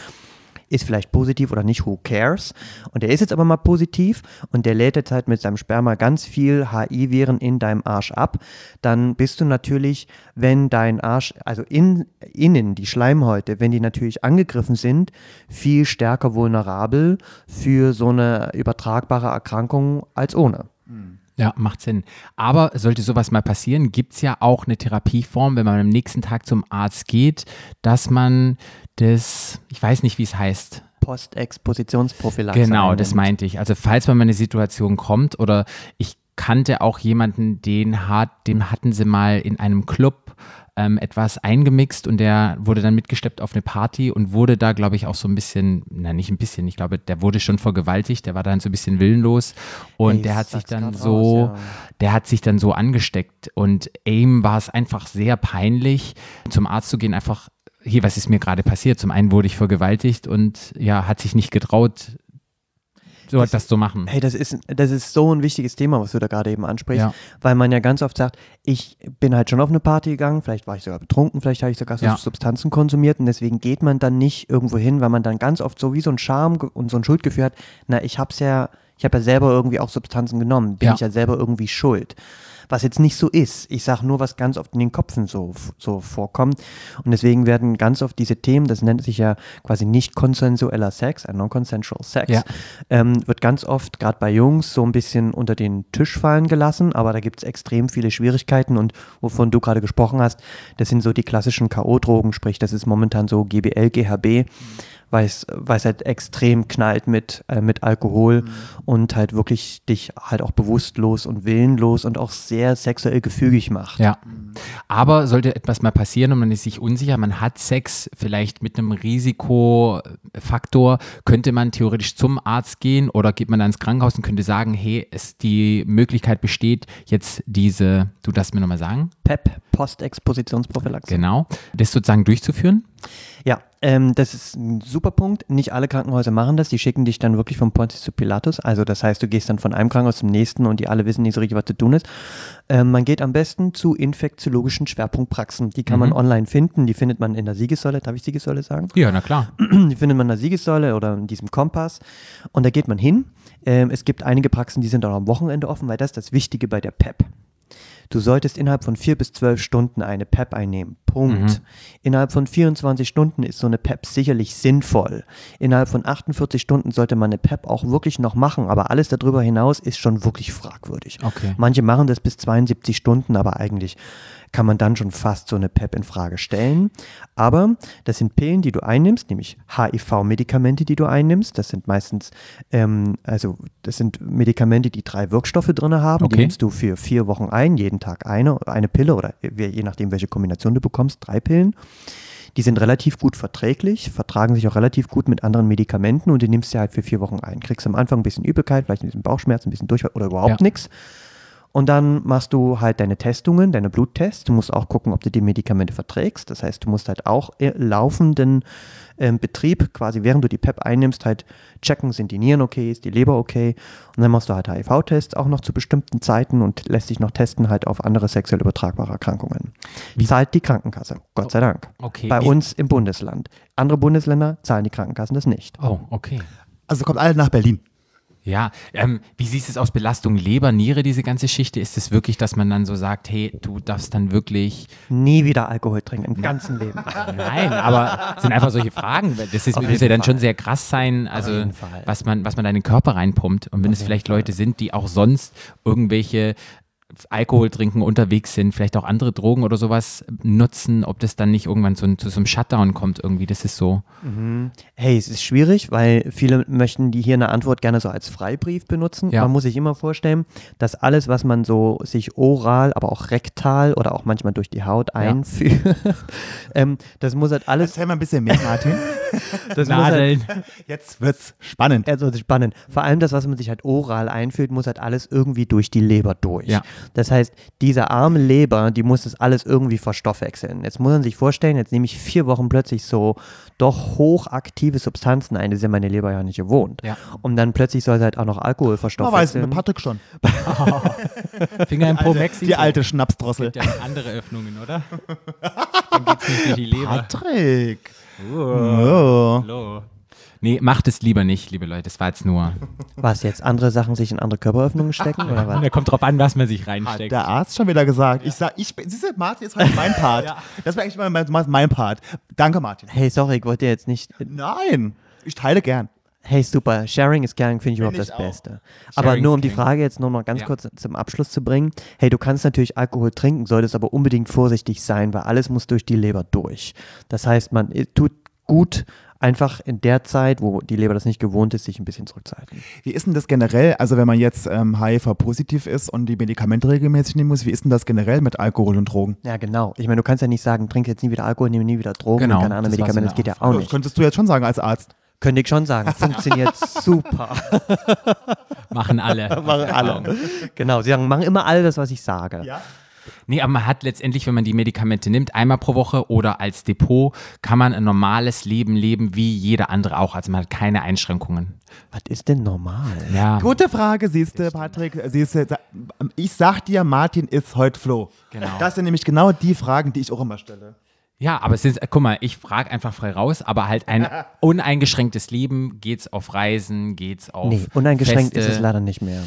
ist vielleicht positiv oder nicht, who cares? Und der ist jetzt aber mal positiv und der lädt jetzt halt mit seinem Sperma ganz viel HI-Viren in deinem Arsch ab. Dann bist du natürlich, wenn dein Arsch, also in, innen, die Schleimhäute, wenn die natürlich angegriffen sind, viel stärker vulnerabel für so eine übertragbare Erkrankung als ohne. Ja, macht Sinn. Aber sollte sowas mal passieren, gibt es ja auch eine Therapieform, wenn man am nächsten Tag zum Arzt geht, dass man das, ich weiß nicht, wie es heißt. Postexpositionsprophylaxe. Genau, das einnimmt. meinte ich. Also falls man mal in eine Situation kommt oder ich kannte auch jemanden, den hat, dem hatten sie mal in einem Club ähm, etwas eingemixt und der wurde dann mitgesteppt auf eine Party und wurde da, glaube ich, auch so ein bisschen, na nicht ein bisschen, ich glaube, der wurde schon vergewaltigt, der war dann so ein bisschen willenlos und Ey, der hat sich dann so, raus, ja. der hat sich dann so angesteckt und AIM war es einfach sehr peinlich, zum Arzt zu gehen, einfach, hier, was ist mir gerade passiert? Zum einen wurde ich vergewaltigt und ja, hat sich nicht getraut, so etwas zu machen. Hey, das ist, das ist so ein wichtiges Thema, was du da gerade eben ansprichst, Ja. weil man ja ganz oft sagt, ich bin halt schon auf eine Party gegangen, vielleicht war ich sogar betrunken, vielleicht habe ich sogar so Ja. Substanzen konsumiert und deswegen geht man dann nicht irgendwo hin, weil man dann ganz oft so wie so ein Scham ge- und so ein Schuldgefühl hat, na, ich hab's ja, ich habe ja selber irgendwie auch Substanzen genommen, bin Ja. ich ja selber irgendwie schuld. Was jetzt nicht so ist. Ich sage nur, was ganz oft in den Köpfen so, so vorkommt. Und deswegen werden ganz oft diese Themen, das nennt sich ja quasi nicht konsensueller Sex, ein non-consensual Sex, Ja. ähm, wird ganz oft, gerade bei Jungs, so ein bisschen unter den Tisch fallen gelassen, aber da gibt es extrem viele Schwierigkeiten und wovon du gerade gesprochen hast, das sind so die klassischen K.O.-Drogen, sprich, das ist momentan so GBL, GHB, es weil es halt extrem knallt mit, äh, mit Alkohol und halt wirklich dich halt auch bewusstlos und willenlos und auch sehr sexuell gefügig macht. Ja. Aber sollte etwas mal passieren und man ist sich unsicher, man hat Sex vielleicht mit einem Risikofaktor, könnte man theoretisch zum Arzt gehen oder geht man dann ins Krankenhaus und könnte sagen, hey, es die Möglichkeit besteht, jetzt diese, du darfst mir nochmal sagen, PEP, Postexpositionsprophylaxe. genau, das sozusagen durchzuführen. Ja, ähm, das ist ein super Punkt. Nicht alle Krankenhäuser machen das. Die schicken dich dann wirklich von Pontius zu Pilatus. Also das heißt, du gehst dann von einem Krankenhaus zum nächsten und die alle wissen nicht so richtig, was zu tun ist. Ähm, man geht am besten zu infektiologischen Schwerpunktpraxen. Die kann man online finden. Die findet man in der Siegessäule. Darf ich Siegessäule sagen? Ja, na klar. Die findet man in der Siegessäule oder in diesem Kompass. Und da geht man hin. Ähm, es gibt einige Praxen, die sind auch am Wochenende offen, weil das ist das Wichtige bei der PEP. Du solltest innerhalb von vier bis zwölf Stunden eine PEP einnehmen. Punkt. Innerhalb von 24 Stunden ist so eine PEP sicherlich sinnvoll. Innerhalb von 48 Stunden sollte man eine PEP auch wirklich noch machen, aber alles darüber hinaus ist schon wirklich fragwürdig. Okay. Manche machen das bis 72 Stunden, aber eigentlich kann man dann schon fast so eine PEP in Frage stellen. Aber das sind Pillen, die du einnimmst, nämlich HIV-Medikamente, die du einnimmst. Das sind meistens, ähm, also das sind Medikamente, die drei Wirkstoffe drin haben. Die Okay. nimmst du für vier Wochen ein, jeden Tag eine, eine Pille oder je nachdem, welche Kombination du bekommst, drei Pillen. Die sind relativ gut verträglich, vertragen sich auch relativ gut mit anderen Medikamenten und die nimmst du halt für vier Wochen ein. Kriegst am Anfang ein bisschen Übelkeit, vielleicht ein bisschen Bauchschmerzen, ein bisschen Durchfall oder überhaupt Ja. nichts. Und dann machst du halt deine Testungen, deine Bluttests. Du musst auch gucken, ob du die Medikamente verträgst. Das heißt, du musst halt auch im laufenden ähm, Betrieb, quasi während du die PEP einnimmst, halt checken, sind die Nieren okay, ist die Leber okay. Und dann machst du halt HIV-Tests auch noch zu bestimmten Zeiten und lässt dich noch testen halt auf andere sexuell übertragbare Erkrankungen. Zahlt die Krankenkasse, Gott sei Dank. Okay. Bei Wie- uns im Bundesland. Andere Bundesländer zahlen die Krankenkassen das nicht. Oh, okay. Also kommt alle nach Berlin. Ja, ähm, wie siehst du es aus Belastung Leber, Niere, diese ganze Geschichte? Ist es wirklich, dass man dann so sagt, hey, du darfst dann wirklich. Nie wieder Alkohol trinken im ganzen Leben. Nein, aber es sind einfach solche Fragen. Das ist, Auf muss ja dann schon Fall. sehr krass sein, also Fall. was man, was man in den Körper reinpumpt. Und wenn es vielleicht Leute sind, die auch sonst irgendwelche Alkohol trinken, unterwegs sind, vielleicht auch andere Drogen oder sowas nutzen, ob das dann nicht irgendwann zu, zu so einem Shutdown kommt irgendwie. Das ist so. Hey, es ist schwierig, weil viele möchten die hier eine Antwort gerne so als Freibrief benutzen. Ja. Man muss sich immer vorstellen, dass alles, was man so sich oral, aber auch rektal oder auch manchmal durch die Haut einführt, ähm, das muss halt alles, Erzähl mal ein bisschen mehr, Martin. das muss halt, Nadeln. Jetzt wird's spannend. also spannend. Vor allem das, was man sich halt oral einführt, muss halt alles irgendwie durch die Leber durch. Ja. Das heißt, diese arme Leber, die muss das alles irgendwie verstoffwechseln. Jetzt muss man sich vorstellen, jetzt nehme ich vier Wochen plötzlich so doch hochaktive Substanzen ein, das ist ja meine Leber ja nicht gewohnt. Ja. Und dann plötzlich soll sie halt auch noch Alkohol Man weiß, verstoffwechseln. mit Patrick schon. Finger im Po Maxi. Die alte Schnapsdrossel. Gibt ja andere Öffnungen, oder? dann geht's nicht die Leber. Patrick. Oh. Oh. Hallo. Nee, macht es lieber nicht, liebe Leute. Das war jetzt nur. Was jetzt? Andere Sachen sich in andere Körperöffnungen stecken oder was? Da kommt drauf an, was man sich Hat reinsteckt. der Arzt schon wieder gesagt. Ich sag, ich bin, siehst du, Martin ist heute mein Part. Das wäre eigentlich mein, mein Part. Danke, Martin. Hey, sorry, ich wollte jetzt nicht. Nein, ich teile gern. Hey, super. Sharing is caring finde ich überhaupt das auch. Beste. Aber Sharing nur um die. Frage jetzt nur noch ganz Ja. kurz zum Abschluss zu bringen. Hey, du kannst natürlich Alkohol trinken, solltest aber unbedingt vorsichtig sein, weil alles muss durch die Leber durch. Das heißt, man äh, tut gut, einfach in der Zeit, wo die Leber das nicht gewohnt ist, sich ein bisschen zurückzuhalten. Wie ist denn das generell, also wenn man jetzt ähm, HIV-positiv ist und die Medikamente regelmäßig nehmen muss, wie ist denn das generell mit Alkohol und Drogen? Ja, genau. Ich meine, du kannst ja nicht sagen, trink jetzt nie wieder Alkohol, nehme nie wieder Drogen Genau, und keine anderen das Medikamente. Das geht ja auch Das nicht. könntest du jetzt schon sagen als Arzt. Könnte ich schon sagen. Funktioniert super. Machen alle. Machen alle. Genau. Sie sagen, machen immer all das, was ich sage. Ja. Nee, aber man hat letztendlich, wenn man die Medikamente nimmt, einmal pro Woche oder als Depot, kann man ein normales Leben leben, wie jeder andere auch. Also man hat keine Einschränkungen. Was ist denn normal? Ja, Gute Frage, siehst du, Patrick. Siehst du, ich sag dir, Martin ist heute Flo. Genau. Das sind nämlich genau die Fragen, die ich auch immer stelle. ja aber es ist, guck mal, ich frage einfach frei raus, aber halt ein uneingeschränktes Leben, geht's auf Reisen, geht's auf Nee, uneingeschränkt Feste. ist es leider nicht mehr.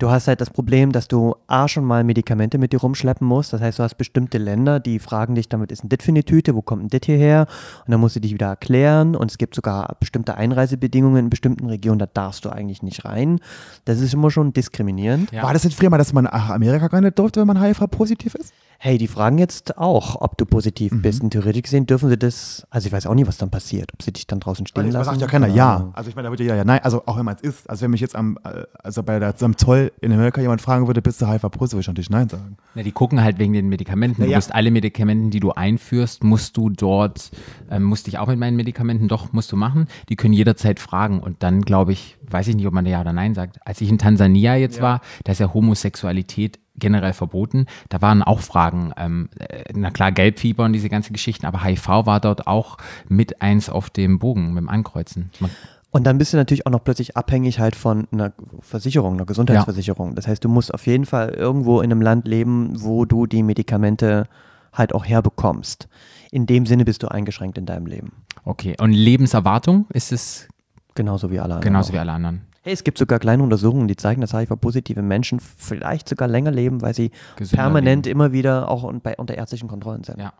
Du hast halt das Problem, dass du A schon mal Medikamente mit dir rumschleppen musst. Das heißt, du hast bestimmte Länder, die fragen dich, damit ist ein Dit für eine Tüte, wo kommt ein Dit hierher? Und dann musst du dich wieder erklären. Und es gibt sogar bestimmte Einreisebedingungen in bestimmten Regionen, da darfst du eigentlich nicht rein. Das ist immer schon diskriminierend. Ja. War das nicht früher mal, dass man nach Amerika gar nicht durfte, wenn man HIV-positiv ist? Hey, die fragen jetzt auch, ob du positiv Mhm. bist. Und theoretisch gesehen dürfen sie das, also ich weiß auch nicht, was dann passiert. Ob sie dich dann draußen stehen Das lassen. sagt ja keiner Keine ja. Also ich meine, da würde ja ja nein. Also auch wenn man es ist. Also wenn mich jetzt am, äh, also bei der, am Zoll in Amerika jemand fragen würde, bist du HIV-positiv, würde ich natürlich nein sagen. Na, die gucken halt wegen den Medikamenten. Du Ja. musst alle Medikamenten, die du einführst, musst du dort, ähm, musst dich auch mit meinen Medikamenten, doch, musst du machen. Die können jederzeit fragen. Und dann, glaube ich, weiß ich nicht, ob man ja oder nein sagt. Als ich in Tansania jetzt war, da ist ja Homosexualität generell verboten. Da waren auch Fragen, ähm, äh, na klar, Gelbfieber und diese ganzen Geschichten, aber HIV war dort auch mit eins auf dem Bogen, mit dem Ankreuzen. Man, Und dann bist du natürlich auch noch plötzlich abhängig halt von einer Versicherung, einer Gesundheitsversicherung. Das heißt, du musst auf jeden Fall irgendwo in einem Land leben, wo du die Medikamente halt auch herbekommst. In dem Sinne bist du eingeschränkt in deinem Leben. okay. Und Lebenserwartung ist es Genauso wie alle anderen. genauso wie alle anderen. Hey, es gibt sogar kleine Untersuchungen, die zeigen, dass HIV-positive Menschen vielleicht sogar länger leben, weil sie Gesünder permanent immer wieder auch bei, unter ärztlichen Kontrollen sind. Ja.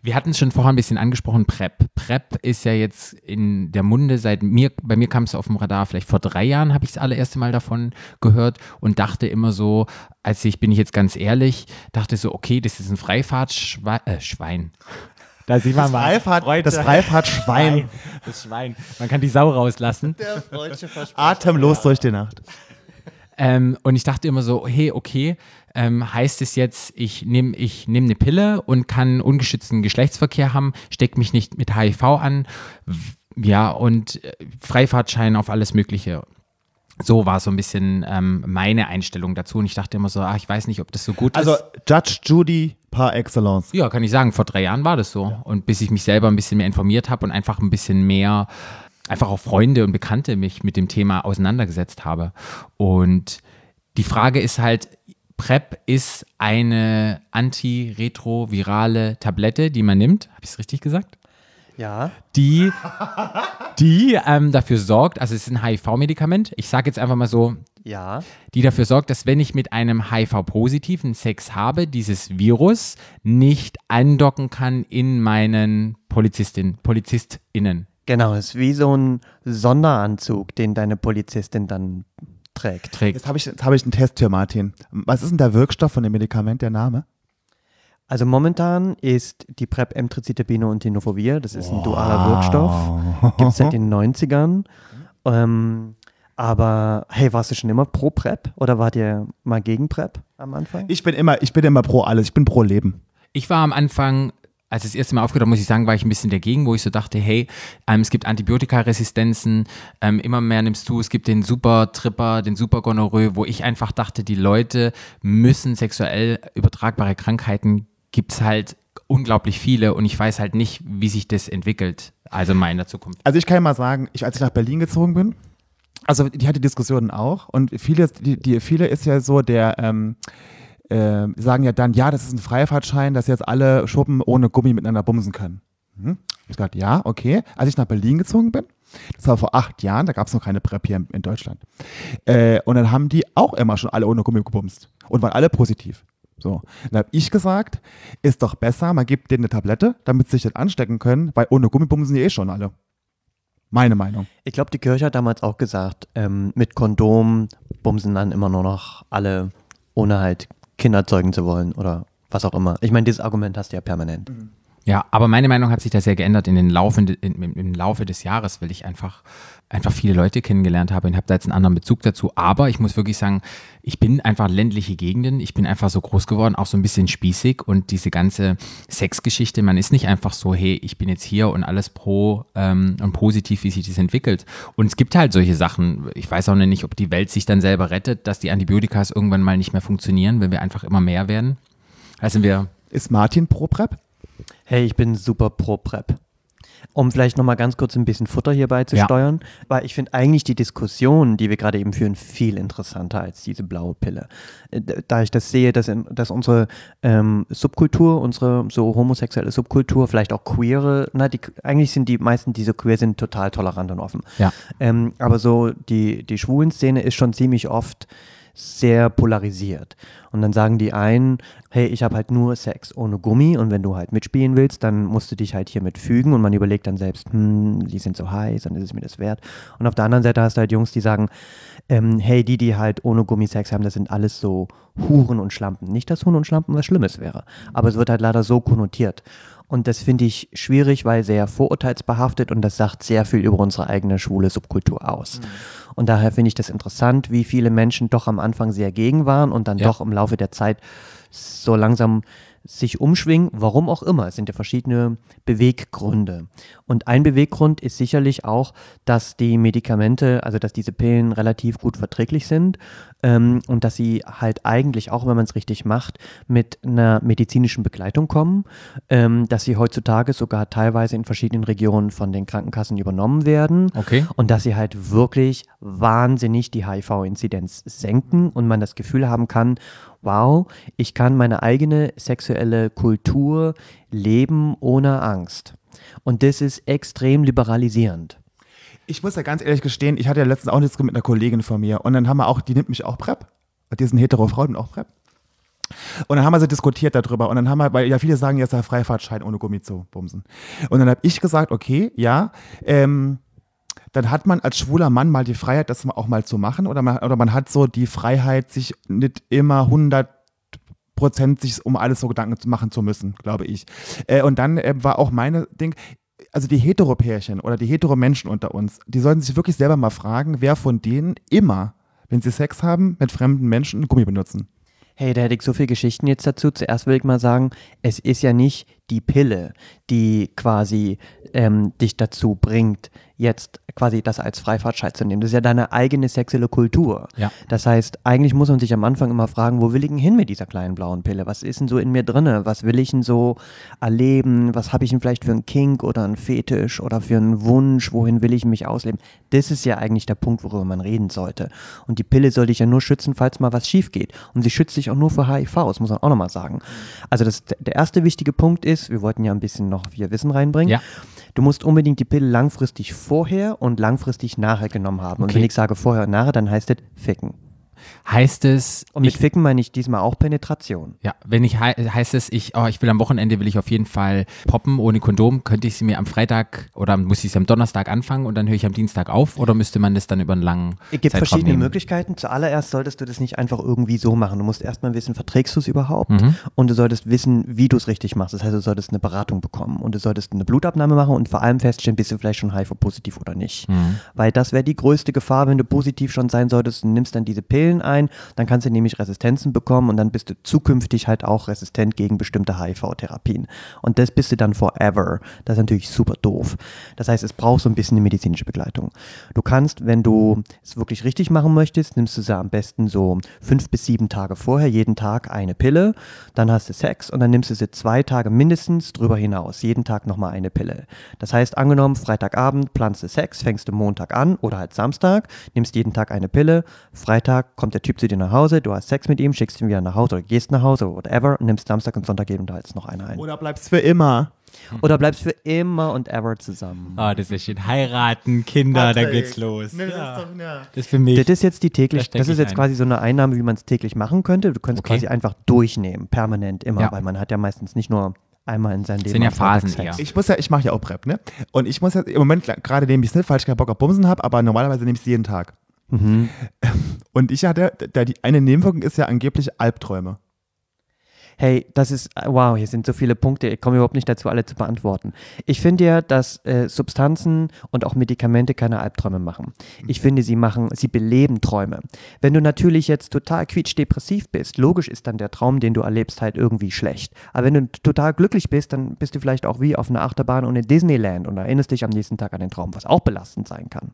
Wir hatten es schon vorher ein bisschen angesprochen, PrEP. PrEP ist ja jetzt in der Munde seit mir, bei mir kam es auf dem Radar, vielleicht vor drei Jahren habe ich das allererste Mal davon gehört und dachte immer so, als ich, bin ich jetzt ganz ehrlich, dachte so, okay, das ist ein Freifahrtschwein, äh, Schwein. Da sieht man Das, Freifahrt, das Freifahrtschwein. Das Schwein. Man kann die Sau rauslassen. Atemlos durch die Nacht. Ähm, und ich dachte immer so, hey, okay, ähm, heißt es jetzt, ich nehme ich nehm eine Pille und kann ungeschützten Geschlechtsverkehr haben, steck mich nicht mit HIV an, ja, und äh, Freifahrtschein auf alles Mögliche. So war so ein bisschen ähm, meine Einstellung dazu. Und ich dachte immer so, ach, ich weiß nicht, ob das so gut Also ist. Judge Judy par excellence. Ja, kann ich sagen, vor drei Jahren war das so. Und bis ich mich selber ein bisschen mehr informiert habe und einfach ein bisschen mehr, einfach auch Freunde und Bekannte mich mit dem Thema auseinandergesetzt habe. Und die Frage ist halt, PrEP ist eine antiretrovirale Tablette, die man nimmt. Habe ich es richtig gesagt? Ja. die, die ähm, dafür sorgt, also es ist ein HIV-Medikament, ich sage jetzt einfach mal so, Ja. die dafür sorgt, dass wenn ich mit einem HIV-positiven Sex habe, dieses Virus nicht andocken kann in meinen Polizistin, PolizistInnen. Genau, es ist wie so ein Sonderanzug, den deine Polizistin dann trägt. Trägt. Jetzt habe ich, jetzt hab ich einen Test für Martin. Was ist denn der Wirkstoff von dem Medikament, der Name? Also momentan ist die PrEP Emtricitabine und Tenofovir, das ist ein dualer Wirkstoff, gibt es seit den 90ern. Ähm, aber hey, warst du schon immer pro PrEP oder wart ihr mal gegen PrEP am Anfang? Ich bin immer, ich bin immer pro alles. Ich bin pro Leben. Ich war am Anfang, als es das erste Mal aufgehört habe, muss ich sagen, war ich ein bisschen dagegen, wo ich so dachte, hey, ähm, es gibt Antibiotikaresistenzen, ähm, immer mehr nimmst du, es gibt den Super-Tripper, den Super-Gonorrhoe, wo ich einfach dachte, die Leute müssen sexuell übertragbare Krankheiten, gibt es halt unglaublich viele und ich weiß halt nicht, wie sich das entwickelt, also mal in der Zukunft. Also ich kann ja mal sagen, ich, als ich nach Berlin gezogen bin, also die hatte Diskussionen auch und viele, die, die, viele ist ja so der, ähm, äh, sagen ja dann, ja, das ist ein Freifahrtschein, dass jetzt alle Schuppen ohne Gummi miteinander bumsen können. Hm? Ich gesagt, ja, okay. Als ich nach Berlin gezogen bin, das war vor acht Jahren, da gab es noch keine PrEP hier in, Deutschland. Äh, und dann haben die auch immer schon alle ohne Gummi gebumst und waren alle positiv. So, dann habe ich gesagt, ist doch besser, man gibt denen eine Tablette, damit sie sich das anstecken können, weil ohne Gummi bumsen die eh schon alle. Meine Meinung. Ich glaube, die Kirche hat damals auch gesagt, ähm, mit Kondom bumsen dann immer nur noch alle, ohne halt Kinder zeugen zu wollen oder was auch immer. Ich meine, dieses Argument hast du ja permanent. Ja, aber meine Meinung hat sich da sehr geändert in den Laufe, in, im, im Laufe des Jahres, weil ich einfach, einfach viele Leute kennengelernt habe und habe da jetzt einen anderen Bezug dazu. Aber ich muss wirklich sagen, ich bin einfach ländliche Gegenden, ich bin einfach so groß geworden, auch so ein bisschen spießig und diese ganze Sexgeschichte, man ist nicht einfach so, hey, ich bin jetzt hier und alles pro ähm, und positiv, wie sich das entwickelt. Und es gibt halt solche Sachen, ich weiß auch noch nicht, ob die Welt sich dann selber rettet, dass die Antibiotikas irgendwann mal nicht mehr funktionieren, wenn wir einfach immer mehr werden. Also wir Ist Martin pro PrEP? Hey, ich bin super pro PrEP. Um vielleicht nochmal ganz kurz ein bisschen Futter hierbei zu Ja. steuern, weil ich finde eigentlich die Diskussion, die wir gerade eben führen, viel interessanter als diese blaue Pille. Äh, Da ich das sehe, dass, in, dass unsere ähm, Subkultur, unsere so homosexuelle Subkultur, vielleicht auch queere, na, die, eigentlich sind die meisten, die so queer sind, total tolerant und offen. Ja. Ähm, aber so die, die schwulen Szene ist schon ziemlich oft sehr polarisiert. Und dann sagen die einen, hey, ich habe halt nur Sex ohne Gummi und wenn du halt mitspielen willst, dann musst du dich halt hiermit fügen und man überlegt dann selbst, hm, die sind so heiß, dann ist es mir das wert. Und auf der anderen Seite hast du halt Jungs, die sagen, ähm, hey, die, die halt ohne Gummi Sex haben, das sind alles so Huren und Schlampen. Nicht, dass Huren und Schlampen was Schlimmes wäre, aber es wird halt leider so konnotiert. Und das finde ich schwierig, weil sehr vorurteilsbehaftet und das sagt sehr viel über unsere eigene schwule Subkultur aus. Und daher finde ich das interessant, wie viele Menschen doch am Anfang sehr gegen waren und dann Ja. doch im Laufe der Zeit so langsam sich umschwingen, warum auch immer. Es sind ja verschiedene Beweggründe. Und ein Beweggrund ist sicherlich auch, dass die Medikamente, also dass diese Pillen relativ gut verträglich sind ähm, und dass sie halt eigentlich, auch wenn man es richtig macht, mit einer medizinischen Begleitung kommen, ähm, dass sie heutzutage sogar teilweise in verschiedenen Regionen von den Krankenkassen übernommen werden Okay. und dass sie halt wirklich wahnsinnig die HIV-Inzidenz senken und man das Gefühl haben kann, wow, ich kann meine eigene sexuelle Kultur leben ohne Angst. Und das ist extrem liberalisierend. Ich muss ja ganz ehrlich gestehen, ich hatte ja letztens auch nichts mit einer Kollegin von mir und dann haben wir auch, die nimmt mich auch PrEP. Die ist eine hetero Frau, nimmt auch PrEP. Und dann haben wir so diskutiert darüber und dann haben wir, weil ja viele sagen jetzt der Freifahrtschein ohne Gummi zu bumsen. Und dann habe ich gesagt, okay, ja, ähm, dann hat man als schwuler Mann mal die Freiheit, das auch mal zu machen oder man, oder man hat so die Freiheit, sich nicht immer 100 Prozent sich um alles so Gedanken zu machen zu müssen, glaube ich. Äh, und dann äh, war auch meine Ding, also die Heteropärchen oder die Hetero-Menschen unter uns, die sollten sich wirklich selber mal fragen, wer von denen immer, wenn sie Sex haben, mit fremden Menschen Gummi benutzen. Hey, da hätte ich so viele Geschichten jetzt dazu. Zuerst will ich mal sagen, es ist ja nicht die Pille, die quasi ähm, dich dazu bringt, jetzt quasi das als Freifahrtschein zu nehmen. Das ist ja deine eigene sexuelle Kultur. Ja. Das heißt, eigentlich muss man sich am Anfang immer fragen, wo will ich denn hin mit dieser kleinen blauen Pille? Was ist denn so in mir drinne? Was will ich denn so erleben? Was habe ich denn vielleicht für einen Kink oder einen Fetisch oder für einen Wunsch? Wohin will ich mich ausleben? Das ist ja eigentlich der Punkt, worüber man reden sollte. Und die Pille soll dich ja nur schützen, falls mal was schief geht. Und sie schützt dich auch nur vor HIV, das muss man auch nochmal sagen. Also das, der erste wichtige Punkt ist, wir wollten ja ein bisschen noch hier Wissen reinbringen. Ja. Du musst unbedingt die Pille langfristig vorher und langfristig nachher genommen haben. Und Okay. wenn ich sage vorher und nachher, dann heißt das ficken. Heißt es, Und mit ich, ficken meine ich diesmal auch Penetration. ja, wenn ich hei- heißt es, ich, oh, ich will am Wochenende will ich auf jeden Fall poppen ohne Kondom, könnte ich sie mir am Freitag oder muss ich sie am Donnerstag anfangen und dann höre ich am Dienstag auf oder müsste man das dann über einen langen Es gibt Zeitraum verschiedene nehmen? Möglichkeiten. Zuallererst solltest du das nicht einfach irgendwie so machen. Du musst erstmal wissen, verträgst du es überhaupt? Mhm. Und du solltest wissen, wie du es richtig machst. Das heißt, du solltest eine Beratung bekommen und du solltest eine Blutabnahme machen und vor allem feststellen, bist du vielleicht schon HIV-positiv oder nicht. Mhm. Weil das wäre die größte Gefahr, wenn du positiv schon sein solltest und nimmst dann diese Pillen ein, dann kannst du nämlich Resistenzen bekommen und dann bist du zukünftig halt auch resistent gegen bestimmte HIV-Therapien. Und das bist du dann forever. Das ist natürlich super doof. Das heißt, es braucht so ein bisschen eine medizinische Begleitung. Du kannst, wenn du es wirklich richtig machen möchtest, nimmst du sie am besten so fünf bis sieben Tage vorher, jeden Tag eine Pille, dann hast du Sex und dann nimmst du sie zwei Tage mindestens drüber hinaus, jeden Tag nochmal eine Pille. Das heißt, angenommen, Freitagabend planst du Sex, fängst du Montag an oder halt Samstag, nimmst jeden Tag eine Pille, Freitag kommt der Typ zu dir nach Hause, du hast Sex mit ihm, schickst ihn wieder nach Hause oder gehst nach Hause oder whatever und nimmst Samstag und Sonntag jedenfalls noch eine ein. Oder bleibst für immer. Oder bleibst für immer und ever zusammen. Ah, das ist schön. Heiraten, Kinder, da geht's los. Ne, ja. das ist doch, ja. Das ist für mich. Das ist jetzt die täglich, Da steck das ist jetzt ein. quasi so eine Einnahme, wie man es täglich machen könnte. Du könntest Okay. quasi einfach durchnehmen, permanent immer, Ja. weil man hat ja meistens nicht nur einmal in seinem Leben. sind ja Phasen Sex. eher. Ich muss ja, ich mache ja auch PrEP, ne? Und ich muss jetzt, im Moment gerade nehme ich es nicht, weil ich keinen Bock auf Bumsen habe, aber normalerweise nehme ich es jeden Tag. Mhm. Und ich hatte, da die eine Nebenwirkung ist ja angeblich Albträume. Hey, das ist, wow, hier sind so viele Punkte, ich komme überhaupt nicht dazu, alle zu beantworten. Ich finde ja, dass äh, Substanzen und auch Medikamente keine Albträume machen. Ich finde, sie machen, sie beleben Träume. Wenn du natürlich jetzt total quietschdepressiv bist, logisch ist dann der Traum, den du erlebst, halt irgendwie schlecht. Aber wenn du total glücklich bist, dann bist du vielleicht auch wie auf einer Achterbahn und in Disneyland und erinnerst dich am nächsten Tag an den Traum, was auch belastend sein kann.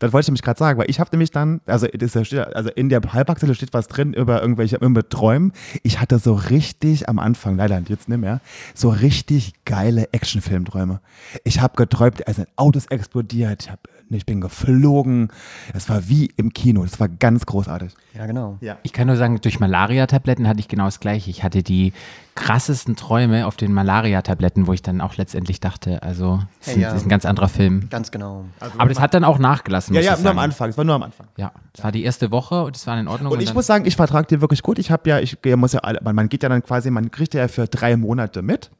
Das wollte ich nämlich gerade sagen, weil ich habe nämlich dann, also, ja- also in der Halbachselle steht was drin über irgendwelche über Träumen. Ich hatte so richtig am Anfang, leider jetzt nicht mehr, so richtig geile Actionfilmträume. Ich habe geträumt, es sind Autos explodiert, ich, hab, ich bin geflogen. Es war wie im Kino, das war ganz großartig. Ja, genau. Ja. Ich kann nur sagen, durch Malaria-Tabletten hatte ich genau das gleiche. Ich hatte die krassesten Träume auf den Malaria-Tabletten, wo ich dann auch letztendlich dachte, also das Hey, sind- ja. ist ein ganz anderer Film. Ganz genau. Aber das hat dann auch nachgelassen. Ja, muss ja, ich nur am. Anfang, es war nur am Anfang. Ja, es war die erste Woche und es war in Ordnung. Und ich dann- muss sagen, ich vertrage den wirklich gut. Ich habe ja, ich muss ja, alle- man, man geht ja dann quasi, man kriegt ja für drei Monate mit.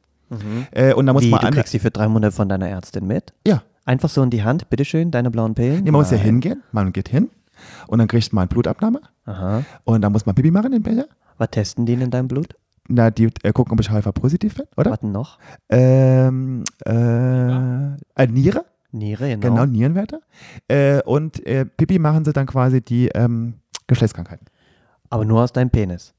Äh, und da muss Wie, man du kriegst sie für drei Monate von deiner Ärztin mit? ja, Einfach so in die Hand, bitteschön, deine blauen Pillen? nee, man muss ja hingehen, man geht hin und dann kriegt man eine Blutabnahme Aha. und dann muss man Pipi machen in den Becher. Was testen die denn in deinem Blut? Na, die äh, gucken, ob ich HIV-positiv bin, oder? Was denn noch? Ähm, äh, äh, Niere, Niere, genau. genau, Nierenwerte. Äh, und äh, Pipi machen sie dann quasi die ähm, Geschlechtskrankheiten. Aber nur aus deinem Penis.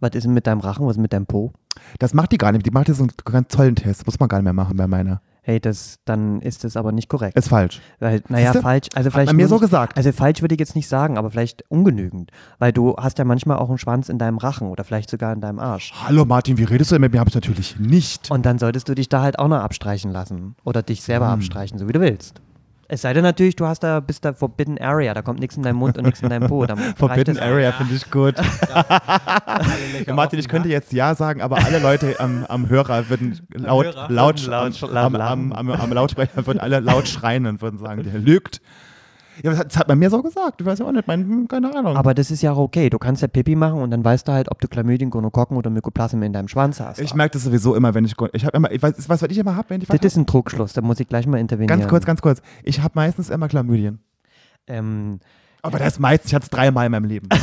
Was ist denn mit deinem Rachen? Was ist mit deinem Po? Das macht die gar nicht. Die macht jetzt so einen ganz tollen Test. Muss man gar nicht mehr machen bei meiner. Hey, das, dann ist das aber nicht korrekt. Ist falsch. Weil, naja, falsch. Also Hat vielleicht man mir so gesagt. Also falsch würde ich jetzt nicht sagen, aber vielleicht ungenügend. Weil du hast ja manchmal auch einen Schwanz in deinem Rachen oder vielleicht sogar in deinem Arsch. Hallo Martin, wie redest du denn mit mir? Habe ich natürlich nicht. Und dann solltest du dich da halt auch noch abstreichen lassen. Oder dich selber Hm. abstreichen, so wie du willst. Es sei denn natürlich, du hast da, bist da Forbidden Area, da kommt nichts in deinen Mund und nichts in deinen Po. Forbidden Area finde ich gut. Martin, ich könnte jetzt Ja sagen, aber alle Leute am, am Hörer würden laut, Hörer? laut, Laut- am, laut am, am, am, am Lautsprecher würden alle laut schreien und würden sagen, der lügt. Ja, das hat, das man mir so gesagt. Ich weiß ja auch nicht, mein, keine Ahnung. Aber das ist ja auch okay. Du kannst ja Pipi machen und dann weißt du halt, ob du Chlamydien, Gonokokken oder Mykoplasmen in deinem Schwanz hast. ich merke das sowieso immer, wenn ich. Ich habe immer. Ich weiß, was, was ich immer habe, wenn ich das ist ein Trugschluss, da muss ich gleich mal intervenieren. Ganz kurz, ganz kurz. Ich habe meistens immer Chlamydien. Ähm, Aber das ist meistens, ich hatte es dreimal in meinem Leben.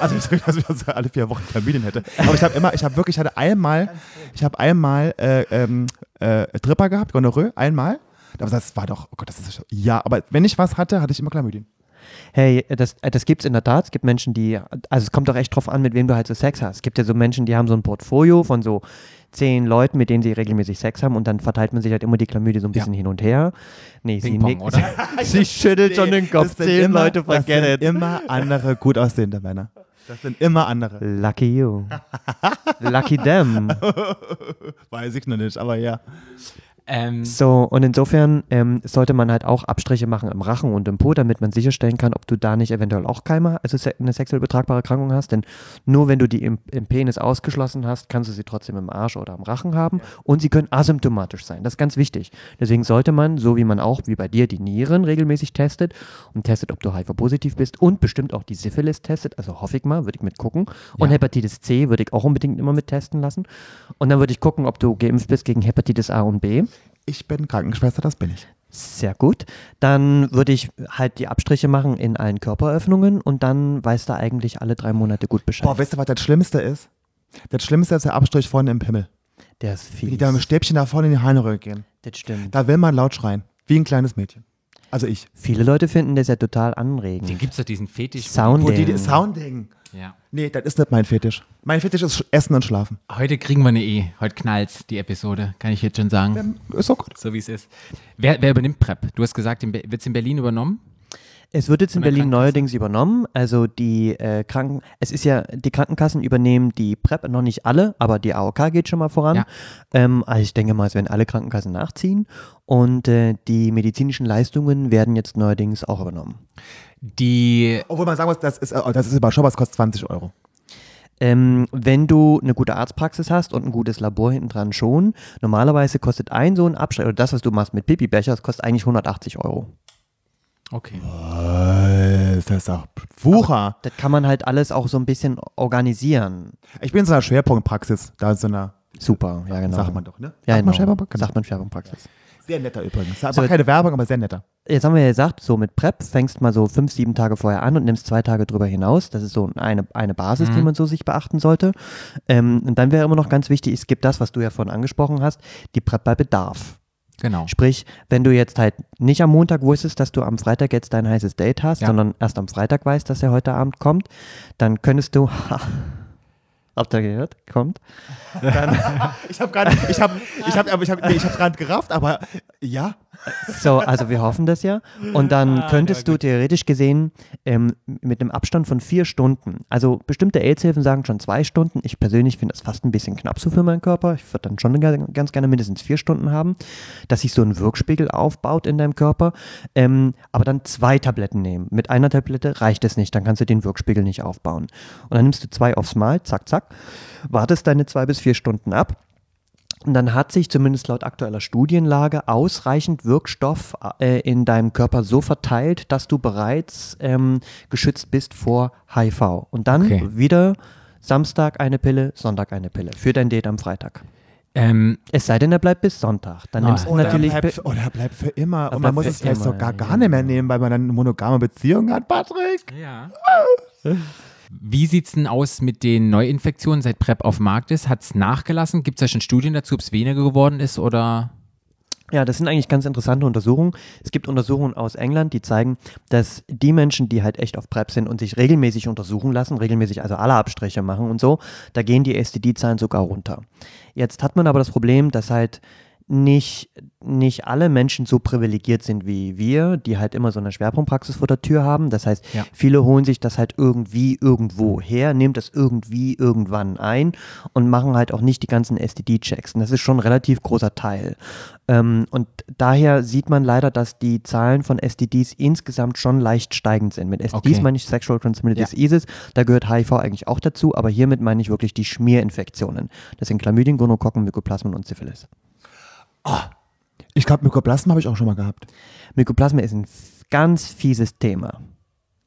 Also ich dass ich also alle vier Wochen Chlamydien hätte. Aber ich habe immer, ich habe wirklich, ich hatte einmal, ich habe einmal äh, ähm, äh, Tripper gehabt, Gonorrhoe, einmal. Aber das war doch, oh Gott, das ist ja, aber wenn ich was hatte, hatte ich immer Chlamydien. hey, das, äh, das gibt es in der Tat. Es gibt Menschen, die, also es kommt doch echt drauf an, mit wem du halt so Sex hast. Es gibt ja so Menschen, die haben so ein Portfolio von so zehn Leuten, mit denen sie regelmäßig Sex haben und dann verteilt man sich halt immer die Chlamydie so ein bisschen hin und her. Nee, sie Ping-Pong, nickt. sie schüttelt schon den Kopf. Das Zehn immer, Leute, das forget sind immer andere gut aussehende Männer. Das sind immer andere. Lucky you. Lucky them. Weiß ich noch nicht, aber ja. Ähm, So, und insofern ähm, sollte man halt auch Abstriche machen im Rachen und im Po, damit man sicherstellen kann, ob du da nicht eventuell auch Keime, also eine sexuell übertragbare Erkrankung hast. Denn nur wenn du die im, im Penis ausgeschlossen hast, kannst du sie trotzdem im Arsch oder am Rachen haben. Und sie können asymptomatisch sein. Das ist ganz wichtig. Deswegen sollte man, so wie man auch, wie bei dir, die Nieren regelmäßig testet und testet, ob du HIV-positiv bist und bestimmt auch die Syphilis testet. Also hoffe ich mal, würde ich mit gucken. Und Ja. Hepatitis C würde ich auch unbedingt immer mit testen lassen. Und dann würde ich gucken, ob du geimpft bist gegen Hepatitis A und B. Ich bin Krankenschwester, das bin ich. Sehr gut. Dann würde ich halt die Abstriche machen in allen Körperöffnungen und dann weißt du eigentlich alle drei Monate gut Bescheid. Boah, weißt du, was das Schlimmste ist? Das Schlimmste ist der Abstrich vorne im Pimmel. Der ist Wie fies. die da mit dem Stäbchen da vorne in die Harnröhre gehen. Das stimmt. Da will man laut schreien. Wie ein kleines Mädchen. Also ich. Viele Leute finden das ja total anregend. den gibt es doch diesen Fetisch. Sounding. Wo die, die Sounding. Ja. Nee, das ist nicht mein Fetisch. Mein Fetisch ist Essen und Schlafen. Heute kriegen wir eine E. Heute knallt's, die Episode. Kann ich jetzt schon sagen. Ähm, Ist auch gut. So wie es ist. Wer, wer übernimmt PrEP? Du hast gesagt, wird es in Berlin übernommen? Es wird jetzt in Berlin neuerdings übernommen. Also die äh, Kranken, es ist ja, die Krankenkassen übernehmen die PrEP, noch nicht alle, aber die AOK geht schon mal voran. Ja. Ähm, also ich denke mal, es werden alle Krankenkassen nachziehen. Und äh, die medizinischen Leistungen werden jetzt neuerdings auch übernommen. Die Obwohl man sagen muss, das ist, äh, das ist überschaubar, das kostet 20 Euro. Ähm, wenn du eine gute Arztpraxis hast und ein gutes Labor hinten dran schon, normalerweise kostet ein so ein Abstrich, oder das, was du machst mit Pipi-Becher, das kostet eigentlich 180 Euro. Okay. Äh, das ist auch Wucher. Das kann man halt alles auch so ein bisschen organisieren. Ich bin in so einer Schwerpunktpraxis. Da ist so einer, Super, ja genau. sagt man doch, ne? Ja, sagt man genau. Schwerpunkt? Sagt man Schwerpunktpraxis. Sehr netter übrigens. Aber So, keine Werbung, aber sehr netter. Jetzt haben wir ja gesagt, so mit PrEP fängst mal so fünf, sieben Tage vorher an und nimmst zwei Tage drüber hinaus. Das ist so eine, eine Basis, die man so sich beachten sollte. Ähm, und dann wäre immer noch ganz wichtig, es gibt das, was du ja vorhin angesprochen hast, die PrEP bei Bedarf. Genau. Sprich, wenn du jetzt halt nicht am Montag wusstest, dass du am Freitag jetzt dein heißes Date hast, Ja. sondern erst am Freitag weißt, dass er heute Abend kommt, dann könntest du. Habt ihr gehört? Kommt. Ich habe gerade, ich habe, ich habe, aber ich habe, nee, ich habe gerade gerafft, aber ja. So, also wir hoffen das ja. Und dann könntest du theoretisch gesehen ähm, mit einem Abstand von vier Stunden, also bestimmte AIDS-Hilfen sagen schon zwei Stunden. Ich persönlich finde das fast ein bisschen knapp so für meinen Körper. Ich würde dann schon ga- ganz gerne mindestens vier Stunden haben, dass sich so ein Wirkspiegel aufbaut in deinem Körper. Ähm, aber dann zwei Tabletten nehmen. Mit einer Tablette reicht es nicht, dann kannst du den Wirkspiegel nicht aufbauen. Und dann nimmst du zwei aufs Mal, zack, zack, wartest deine zwei bis vier Stunden ab. Und dann hat sich zumindest laut aktueller Studienlage ausreichend Wirkstoff äh, in deinem Körper so verteilt, dass du bereits ähm, geschützt bist vor HIV. Und dann Okay. wieder Samstag eine Pille, Sonntag eine Pille für dein Date am Freitag. Ähm, Es sei denn, er bleibt bis Sonntag. Dann nimmst du natürlich. bleibt, oder bleibt für immer. Er Und man muss es vielleicht immer, sogar ja. gar nicht mehr nehmen, weil man dann eine monogame Beziehung hat, Patrick. Ja. Wie sieht's denn aus mit den Neuinfektionen, seit PrEP auf Markt ist? Hat's nachgelassen? Gibt es da schon Studien dazu, ob es weniger geworden ist oder? Ja, das sind eigentlich ganz interessante Untersuchungen. Es gibt Untersuchungen aus England, die zeigen, dass die Menschen, die halt echt auf PrEP sind und sich regelmäßig untersuchen lassen, regelmäßig also alle Abstriche machen und so, da gehen die STD-Zahlen sogar runter. Jetzt hat man aber das Problem, dass halt nicht, nicht alle Menschen so privilegiert sind wie wir, die halt immer so eine Schwerpunktpraxis vor der Tür haben. Das heißt, Ja. viele holen sich das halt irgendwie irgendwo her, nehmen das irgendwie irgendwann ein und machen halt auch nicht die ganzen STD-Checks. Und das ist schon ein relativ großer Teil. Ähm, und daher sieht man leider, dass die Zahlen von STDs insgesamt schon leicht steigend sind. Mit STDs Okay. meine ich Sexual Transmitted Ja. Diseases, da gehört HIV eigentlich auch dazu, aber hiermit meine ich wirklich die Schmierinfektionen. Das sind Chlamydien, Gonokokken, Mykoplasmen und Syphilis. Ich glaube, Mykoplasma habe ich auch schon mal gehabt. Mykoplasma ist ein ganz fieses Thema.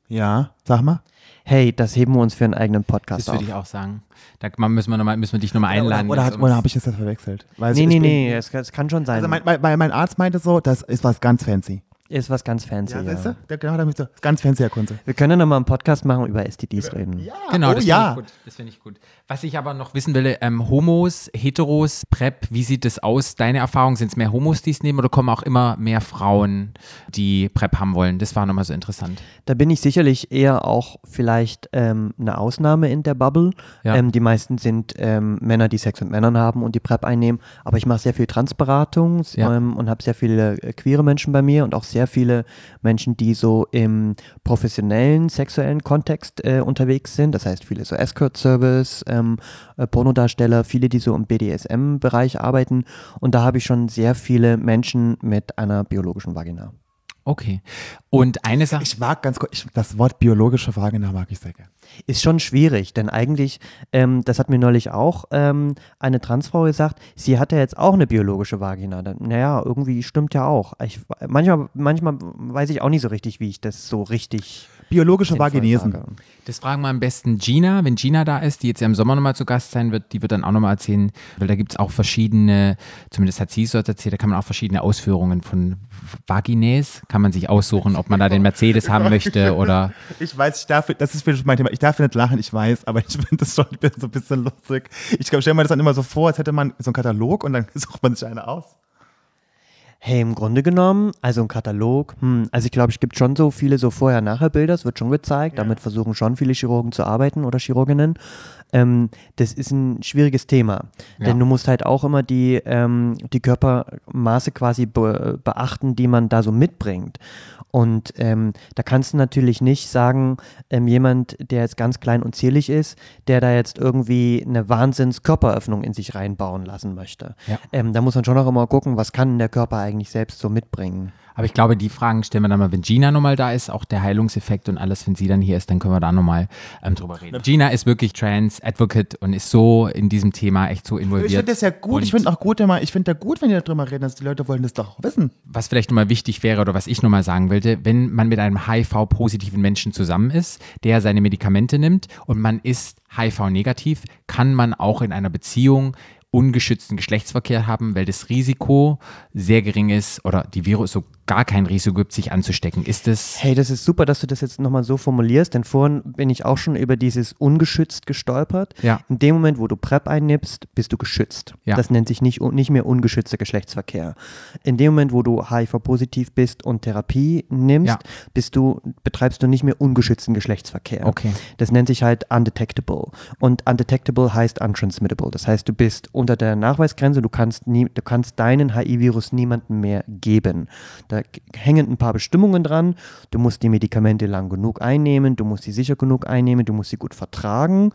Ja, sag mal. Hey, das heben wir uns für einen eigenen Podcast Das auf. würde ich auch sagen. Da man- müssen wir, noch mal, müssen wir dich nochmal einladen. Oder, wenn's oder, oder habe ich das jetzt verwechselt? Weiß Nee, nee, nee, es, es kann schon sein. Also mein, mein, mein Arzt meinte so, das ist was ganz fancy. Ist was ganz fancy. Ja, Ja? Der, genau, damit so, ganz fancy, Herr Kunze. Wir können ja noch mal einen Podcast machen über STDs reden. Genau, oh, das ja. finde ich gut. Das finde ich gut. Was ich aber noch wissen will, ähm, Homos, Heteros, PrEP, wie sieht es aus? Deine Erfahrung, sind es mehr Homos, die es nehmen oder kommen auch immer mehr Frauen, die PrEP haben wollen? Das war nochmal so interessant. Da bin ich sicherlich eher auch vielleicht ähm, eine Ausnahme in der Bubble. Ja. Ähm, die meisten sind ähm, Männer, die Sex mit Männern haben und die PrEP einnehmen. Aber ich mache sehr viel Transberatung Ja. ähm, und habe sehr viele äh, queere Menschen bei mir und auch sehr viele Menschen, die so im professionellen sexuellen Kontext äh, unterwegs sind. Das heißt, viele so Escort-Service, ähm, äh, Pornodarsteller, viele, die so im BDSM-Bereich arbeiten. Und da habe ich schon sehr viele Menschen mit einer biologischen Vagina. Okay. Und eine Sache. Ich mag ganz kurz, ich, das Wort biologische Vagina mag ich sehr gerne. Ist schon schwierig, denn eigentlich, ähm, das hat mir neulich auch ähm, eine Transfrau gesagt, sie hatte jetzt auch eine biologische Vagina. Naja, irgendwie stimmt ja auch. Ich, manchmal, manchmal weiß ich auch nicht so richtig, wie ich das so richtig Biologische Vaginesen. Das fragen wir am besten Gina, wenn Gina da ist, die jetzt ja im Sommer nochmal zu Gast sein wird, die wird dann auch nochmal erzählen, weil da gibt es auch verschiedene, zumindest hat sie es dort erzählt, da kann man auch verschiedene Ausführungen von Vagines, kann man sich aussuchen, ob man da den Mercedes haben möchte oder Ich weiß, ich darf, das ist wirklich mein Thema, ich darf nicht lachen, ich weiß, aber ich finde das schon so ein bisschen lustig. Ich glaube, stell mir das dann immer so vor, als hätte man so einen Katalog und dann sucht man sich eine aus. Hey, im Grunde genommen, also ein Katalog, hm, also ich glaube, es gibt schon so viele so Vorher-Nachher-Bilder, es wird schon gezeigt, damit versuchen schon viele Chirurgen zu arbeiten oder Chirurginnen. Ähm, das ist ein schwieriges Thema, Ja. denn du musst halt auch immer die, ähm, die Körpermaße quasi be beachten, die man da so mitbringt. Und ähm, da kannst du natürlich nicht sagen, ähm, jemand, der jetzt ganz klein und zierlich ist, der da jetzt irgendwie eine Wahnsinns-Körperöffnung in sich reinbauen lassen möchte. Ja. Ähm, da muss man schon auch immer gucken, was kann der Körper eigentlich selbst so mitbringen. Aber ich glaube, die Fragen stellen wir dann mal, wenn Gina nochmal da ist, auch der Heilungseffekt und alles, wenn sie dann hier ist, dann können wir da nochmal ähm, drüber reden. Gina ist wirklich Trans-Advocate und ist so in diesem Thema echt so involviert. Ich finde das ja gut, ich Und finde auch gut, immer, ich finde da gut, wenn die darüber reden, dass die Leute wollen das doch wissen. was vielleicht nochmal wichtig wäre oder was ich nochmal sagen wollte, wenn man mit einem HIV-positiven Menschen zusammen ist, der seine Medikamente nimmt und man ist HIV-negativ, kann man auch in einer Beziehung ungeschützten Geschlechtsverkehr haben, weil das Risiko sehr gering ist oder die Virus so gar kein Risiko gibt, sich anzustecken. Ist das Hey, das ist super, dass du das jetzt nochmal so formulierst, denn vorhin bin ich auch schon über dieses ungeschützt gestolpert. Ja. In dem Moment, wo du PrEP einnimmst, bist du geschützt. Ja. Das nennt sich nicht, nicht mehr ungeschützter Geschlechtsverkehr. In dem Moment, wo du HIV-positiv bist und Therapie nimmst, Ja. bist du, betreibst du nicht mehr ungeschützten Geschlechtsverkehr. Okay. Das nennt sich halt undetectable. Und undetectable heißt untransmittable. Das heißt, du bist unter der Nachweisgrenze, du kannst, nie, du kannst deinen HIV-Virus niemandem mehr geben. Da hängen ein paar Bestimmungen dran. Du musst die Medikamente lang genug einnehmen, du musst sie sicher genug einnehmen, du musst sie gut vertragen.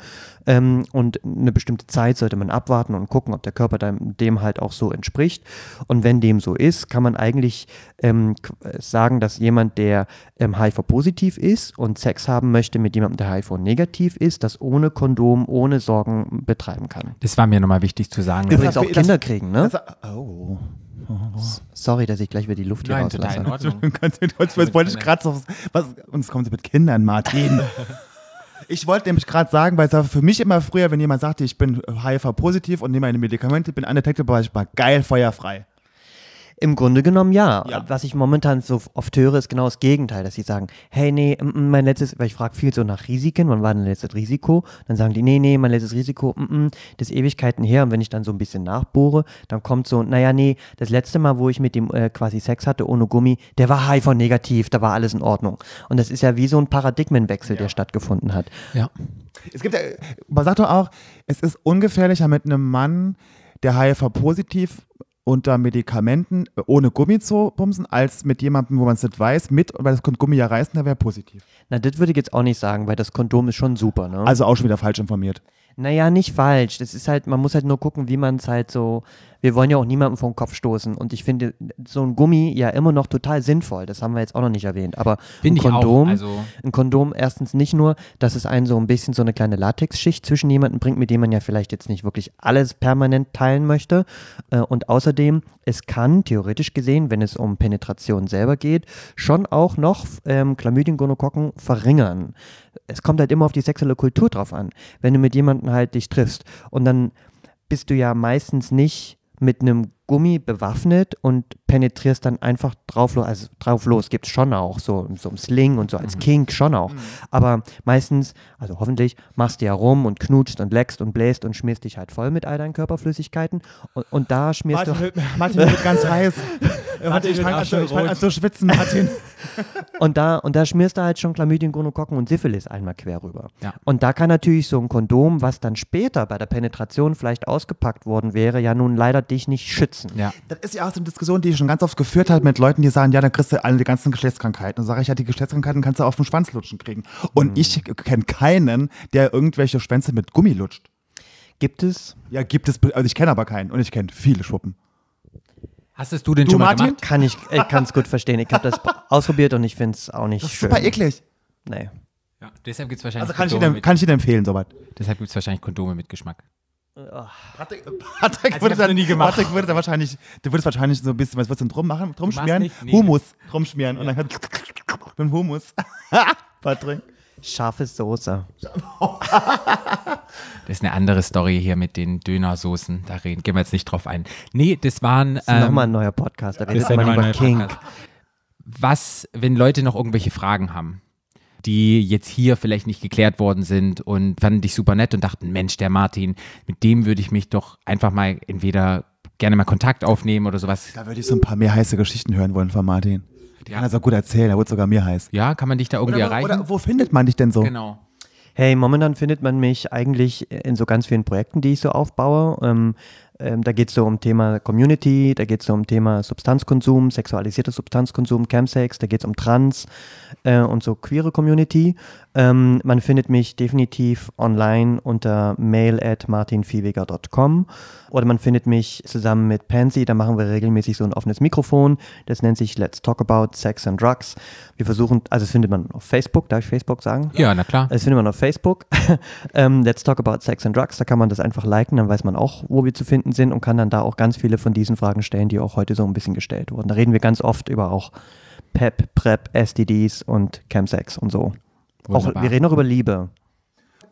Ähm, und eine bestimmte Zeit sollte man abwarten und gucken, ob der Körper dem, dem halt auch so entspricht. Und wenn dem so ist, kann man eigentlich ähm, äh, sagen, dass jemand, der ähm, HIV-positiv ist und Sex haben möchte mit jemandem, der HIV-negativ ist, das ohne Kondom, ohne Sorgen betreiben kann. Das war mir nochmal wichtig zu sagen. Übrigens auch Kinder kriegen, ne? Das, oh. Sorry, dass ich gleich wieder die Luft hier Nein, total in. Ordnung. Jetzt wollte ich gerade so, was, und es kommt mit Kindern, Martin. Ich wollte nämlich gerade sagen, weil es war für mich immer früher, wenn jemand sagte, ich bin HIV-positiv und nehme meine Medikamente, bin undetected, war ich mal geil, feuerfrei. Im Grunde genommen ja. Ja. Was ich momentan so oft höre, ist genau das Gegenteil, dass sie sagen, hey, nee, mm, mm, mein letztes, weil ich frage viel so nach Risiken, wann war dein letztes Risiko? Dann sagen die, nee, nee, mein letztes Risiko, mm, mm, das ist Ewigkeiten her. Und wenn ich dann so ein bisschen nachbohre, dann kommt so, naja, nee, das letzte Mal, wo ich mit dem äh, quasi Sex hatte ohne Gummi, der war HIV-negativ, da war alles in Ordnung. Und das ist ja wie so ein Paradigmenwechsel, der stattgefunden hat. Ja. Es gibt ja, man sagt doch auch, es ist ungefährlicher mit einem Mann, der HIV-positiv unter Medikamenten äh, ohne Gummi zu bumsen, als mit jemandem, wo man es nicht weiß, mit, weil das könnte Gummi ja reißen, da wäre positiv. Na, das würde ich jetzt auch nicht sagen, weil das Kondom ist schon super, ne? Also auch schon wieder falsch informiert. Naja, nicht falsch. Das ist halt, man muss halt nur gucken, wie man es halt so. Wir wollen ja auch niemandem vom Kopf stoßen. Und ich finde so ein Gummi ja immer noch total sinnvoll. Das haben wir jetzt auch noch nicht erwähnt. Aber ein ich auch. Kondom, Also, ein Kondom erstens nicht nur, dass es einen so ein bisschen so eine kleine Latexschicht zwischen jemanden bringt, mit dem man ja vielleicht jetzt nicht wirklich alles permanent teilen möchte. Äh, Und außerdem, es kann theoretisch gesehen, wenn es um Penetration selber geht, schon auch noch ähm, Chlamydien, Gonokokken verringern. Es kommt halt immer auf die sexuelle Kultur drauf an. Wenn du mit jemandem halt dich triffst und dann bist du ja meistens nicht mit einem Gummi bewaffnet und penetrierst dann einfach drauf los. Also drauf los gibt es schon auch, so, so im Sling und so als Kink schon auch. Aber meistens, also hoffentlich, machst du ja rum und knutscht und leckst und bläst und schmierst dich halt voll mit all deinen Körperflüssigkeiten. Und, und da schmierst du. wird, Martin wird ganz heiß. Warte, ich fange an, ich fang an zu schwitzen, Martin. Und da, und da schmierst du halt schon Chlamydien, Gonokokken und Syphilis einmal quer rüber. Ja. Und da kann natürlich so ein Kondom, was dann später bei der Penetration vielleicht ausgepackt worden wäre, ja nun leider dich nicht schützen. Ja. Das ist ja auch so eine Diskussion, die ich schon ganz oft geführt habe mit Leuten, die sagen, ja, dann kriegst du alle die ganzen Geschlechtskrankheiten. Dann sage ich, ja, die Geschlechtskrankheiten kannst du auf dem Schwanz lutschen kriegen. Und ich kenne keinen, der irgendwelche Schwänze mit Gummi lutscht. Gibt es? Ja, gibt es, also ich kenne aber keinen und ich kenne viele Schwuppen. Hast es du denn Du, schon mal Martin? gemacht? Kann ich, ich kann es gut verstehen. Ich habe das ausprobiert und ich finde es auch nicht Das ist schön. super eklig. Nee. Ja, deshalb gibt es wahrscheinlich, Also kann ich, Kondome Ihnen, mit, kann ich Ihnen empfehlen, soweit. deshalb gibt's wahrscheinlich Kondome mit Geschmack. Patrick, Patrick, Also würde noch nie dann, gemacht. Patrick würde dann wahrscheinlich, du würdest wahrscheinlich so ein bisschen, was würdest du denn drum machen? Drum schmieren? nicht? Nee. Humus drum schmieren und dann mit dem Humus. Patrick. Scharfe Soße. Das ist eine andere Story hier mit den Dönersoßen. Da reden, gehen wir jetzt nicht drauf ein. Nee, das waren. Das ist ähm, nochmal ein neuer Podcast. Da das redet ist ja man nochmal ein über neuer Kink. Podcast. Was, wenn Leute noch irgendwelche Fragen haben, die jetzt hier vielleicht nicht geklärt worden sind und fanden dich super nett und dachten, Mensch, der Martin, mit dem würde ich mich doch einfach mal entweder gerne mal Kontakt aufnehmen oder sowas. Da würde ich so ein paar mehr heiße Geschichten hören wollen von Martin. Die kann er so gut erzählen, er wird sogar mir heiß. Ja, kann man dich da irgendwie Oder, wo- erreichen? oder wo findet man dich denn so? genau. Hey, momentan findet man mich eigentlich in so ganz vielen Projekten, die ich so aufbaue. Ähm, ähm, da geht es so um Thema Community, da geht es so um Thema Substanzkonsum, sexualisierter Substanzkonsum, Chemsex, da geht es um Trans äh, und so queere Community. Ähm, man findet mich definitiv online unter mail at martinviehweger.com oder man findet mich zusammen mit Pansy, da machen wir regelmäßig so ein offenes Mikrofon, das nennt sich Let's Talk About Sex and Drugs. Wir versuchen, also das findet man auf Facebook, darf ich Facebook sagen? Ja, na klar. Das findet man auf Facebook. ähm, Let's Talk About Sex and Drugs. Da kann man das einfach liken, dann weiß man auch, wo wir zu finden sind und kann dann da auch ganz viele von diesen Fragen stellen, die auch heute so ein bisschen gestellt wurden. Da reden wir ganz oft über auch PEP, PrEP, STDs und Chemsex und so. Auch, wir reden auch über Liebe.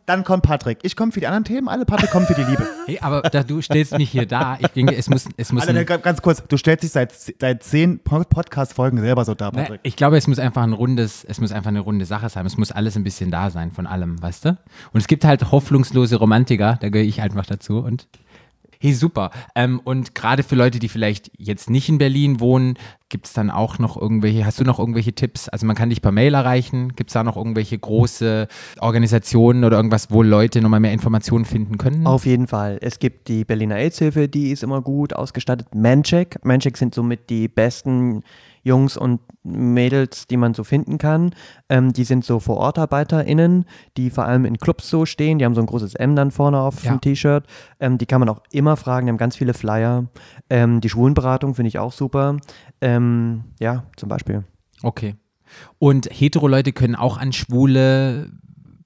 Dann kommt Patrick. Ich komme für die anderen Themen, alle Patrick kommt für die Liebe. Hey, aber da, du stellst mich hier da. Ich denke, es muss, es muss ein, ganz, kurz, du stellst dich seit, seit zehn Po- Podcast-Folgen selber so dar, Ne, Patrick. ich glaube, es muss einfach ein rundes, es muss einfach eine runde Sache sein. Es muss alles ein bisschen da sein von allem, weißt du? Und es gibt halt hoffnungslose Romantiker, da gehöre ich einfach dazu und hey, super. Ähm, und gerade für Leute, die vielleicht jetzt nicht in Berlin wohnen, gibt es dann auch noch irgendwelche, hast du noch irgendwelche Tipps? Also man kann dich per Mail erreichen. Gibt es da noch irgendwelche große Organisationen oder irgendwas, wo Leute nochmal mehr Informationen finden können? Auf jeden Fall. Es gibt die Berliner AIDS-Hilfe, die ist immer gut ausgestattet. Mancheck. Mancheck sind somit die besten Jungs und Mädels, die man so finden kann. Ähm, die sind so VorortarbeiterInnen, die vor allem in Clubs so stehen. Die haben so ein großes M dann vorne auf Ja. dem T-Shirt. Ähm, die kann man auch immer fragen. Die haben ganz viele Flyer. Ähm, die Schwulenberatung finde ich auch super. Ähm, ja, zum Beispiel. Okay. Und hetero-Leute können auch an schwule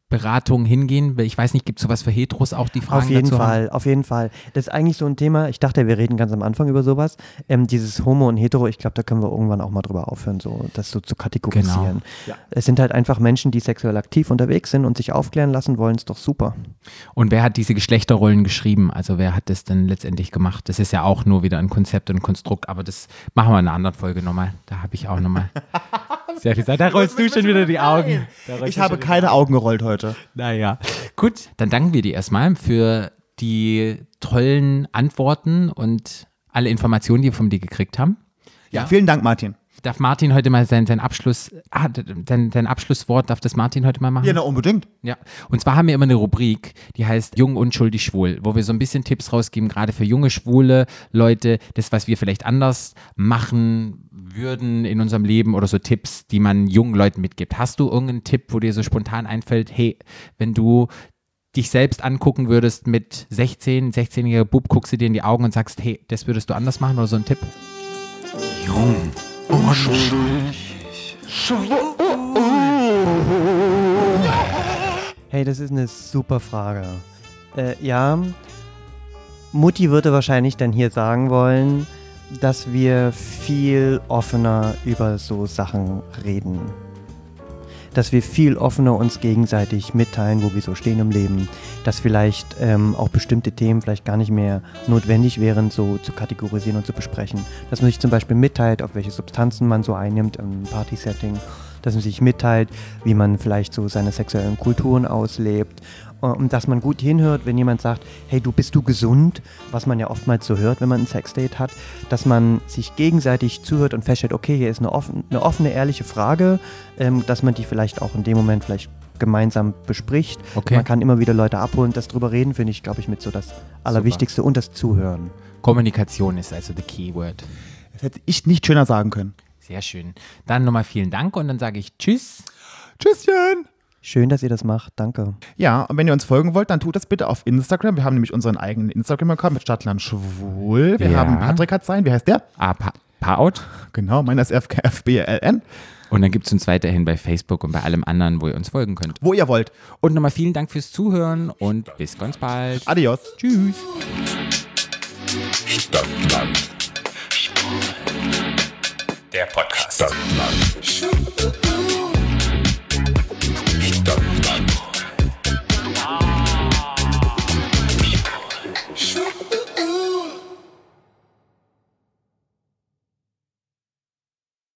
Beratungen hingehen? Weil Ich weiß nicht, gibt es sowas für Heteros auch, die Fragen Auf jeden dazu Fall, auf jeden Fall. Das ist eigentlich so ein Thema, ich dachte, wir reden ganz am Anfang über sowas. Ähm, dieses Homo und Hetero, ich glaube, da können wir irgendwann auch mal drüber aufhören, so das so zu kategorisieren. Genau. Es sind halt einfach Menschen, die sexuell aktiv unterwegs sind und sich aufklären lassen wollen, ist doch super. haben? Und wer hat diese Geschlechterrollen geschrieben? Also wer hat das denn letztendlich gemacht? Das ist ja auch nur wieder ein Konzept und ein Konstrukt, aber das machen wir in einer anderen Folge nochmal. Da habe ich auch nochmal. Sehr viel Zeit. Da rollst du schon wieder die Augen. Ich habe keine Augen gerollt heute. Naja, gut, dann danken wir dir erstmal für die tollen Antworten und alle Informationen, die wir von dir gekriegt haben. Ja, vielen Dank, Martin. Darf Martin heute mal sein, sein Abschluss, ah, sein, sein Abschlusswort, darf das Martin heute mal machen? Ja, na, unbedingt. Ja, und zwar haben wir immer eine Rubrik, die heißt Jung, unschuldig, schwul, wo wir so ein bisschen Tipps rausgeben, gerade für junge, schwule Leute, das, was wir vielleicht anders machen würden in unserem Leben oder so Tipps, die man jungen Leuten mitgibt. Hast du irgendeinen Tipp, wo dir so spontan einfällt, hey, wenn du dich selbst angucken würdest mit 16, 16-jähriger Bub, guckst du dir in die Augen und sagst, hey, das würdest du anders machen oder so ein Tipp? Jung, unschuldig, Hey, das ist eine super Frage. Äh, ja, Mutti würde wahrscheinlich dann hier sagen wollen, dass wir viel offener über so Sachen reden. Dass wir viel offener uns gegenseitig mitteilen, wo wir so stehen im Leben. Dass vielleicht ähm, auch bestimmte Themen vielleicht gar nicht mehr notwendig wären, so zu kategorisieren und zu besprechen. Dass man sich zum Beispiel mitteilt, auf welche Substanzen man so einnimmt im Party-Setting. Dass man sich mitteilt, wie man vielleicht so seine sexuellen Kulturen auslebt und dass man gut hinhört, wenn jemand sagt, hey, du bist du gesund, was man ja oftmals so hört, wenn man ein Sexdate hat, dass man sich gegenseitig zuhört und feststellt, okay, hier ist eine, offen, eine offene, ehrliche Frage, ähm, dass man die vielleicht auch in dem Moment vielleicht gemeinsam bespricht. Okay. Man kann immer wieder Leute abholen. Das drüber reden finde ich, glaube ich, mit so das Allerwichtigste und das Zuhören. Kommunikation ist also the keyword. Das hätte ich nicht schöner sagen können. Sehr schön. Dann nochmal vielen Dank und dann sage ich Tschüss. Tschüsschen. Schön, dass ihr das macht. Danke. Ja, und wenn ihr uns folgen wollt, dann tut das bitte auf Instagram. Wir haben nämlich unseren eigenen Instagram-Account mit Stadtland Schwul. Wir Ja. haben Patrick hat sein. Wie heißt der? Ah, pa Paar-Out. Genau, meiner ist FKFBLN. Und dann gibt es uns weiterhin bei Facebook und bei allem anderen, wo ihr uns folgen könnt. Wo ihr wollt. Und nochmal vielen Dank fürs Zuhören und bis ganz bald. Adios. Tschüss. Stadtland. Der Podcast. Stadtland.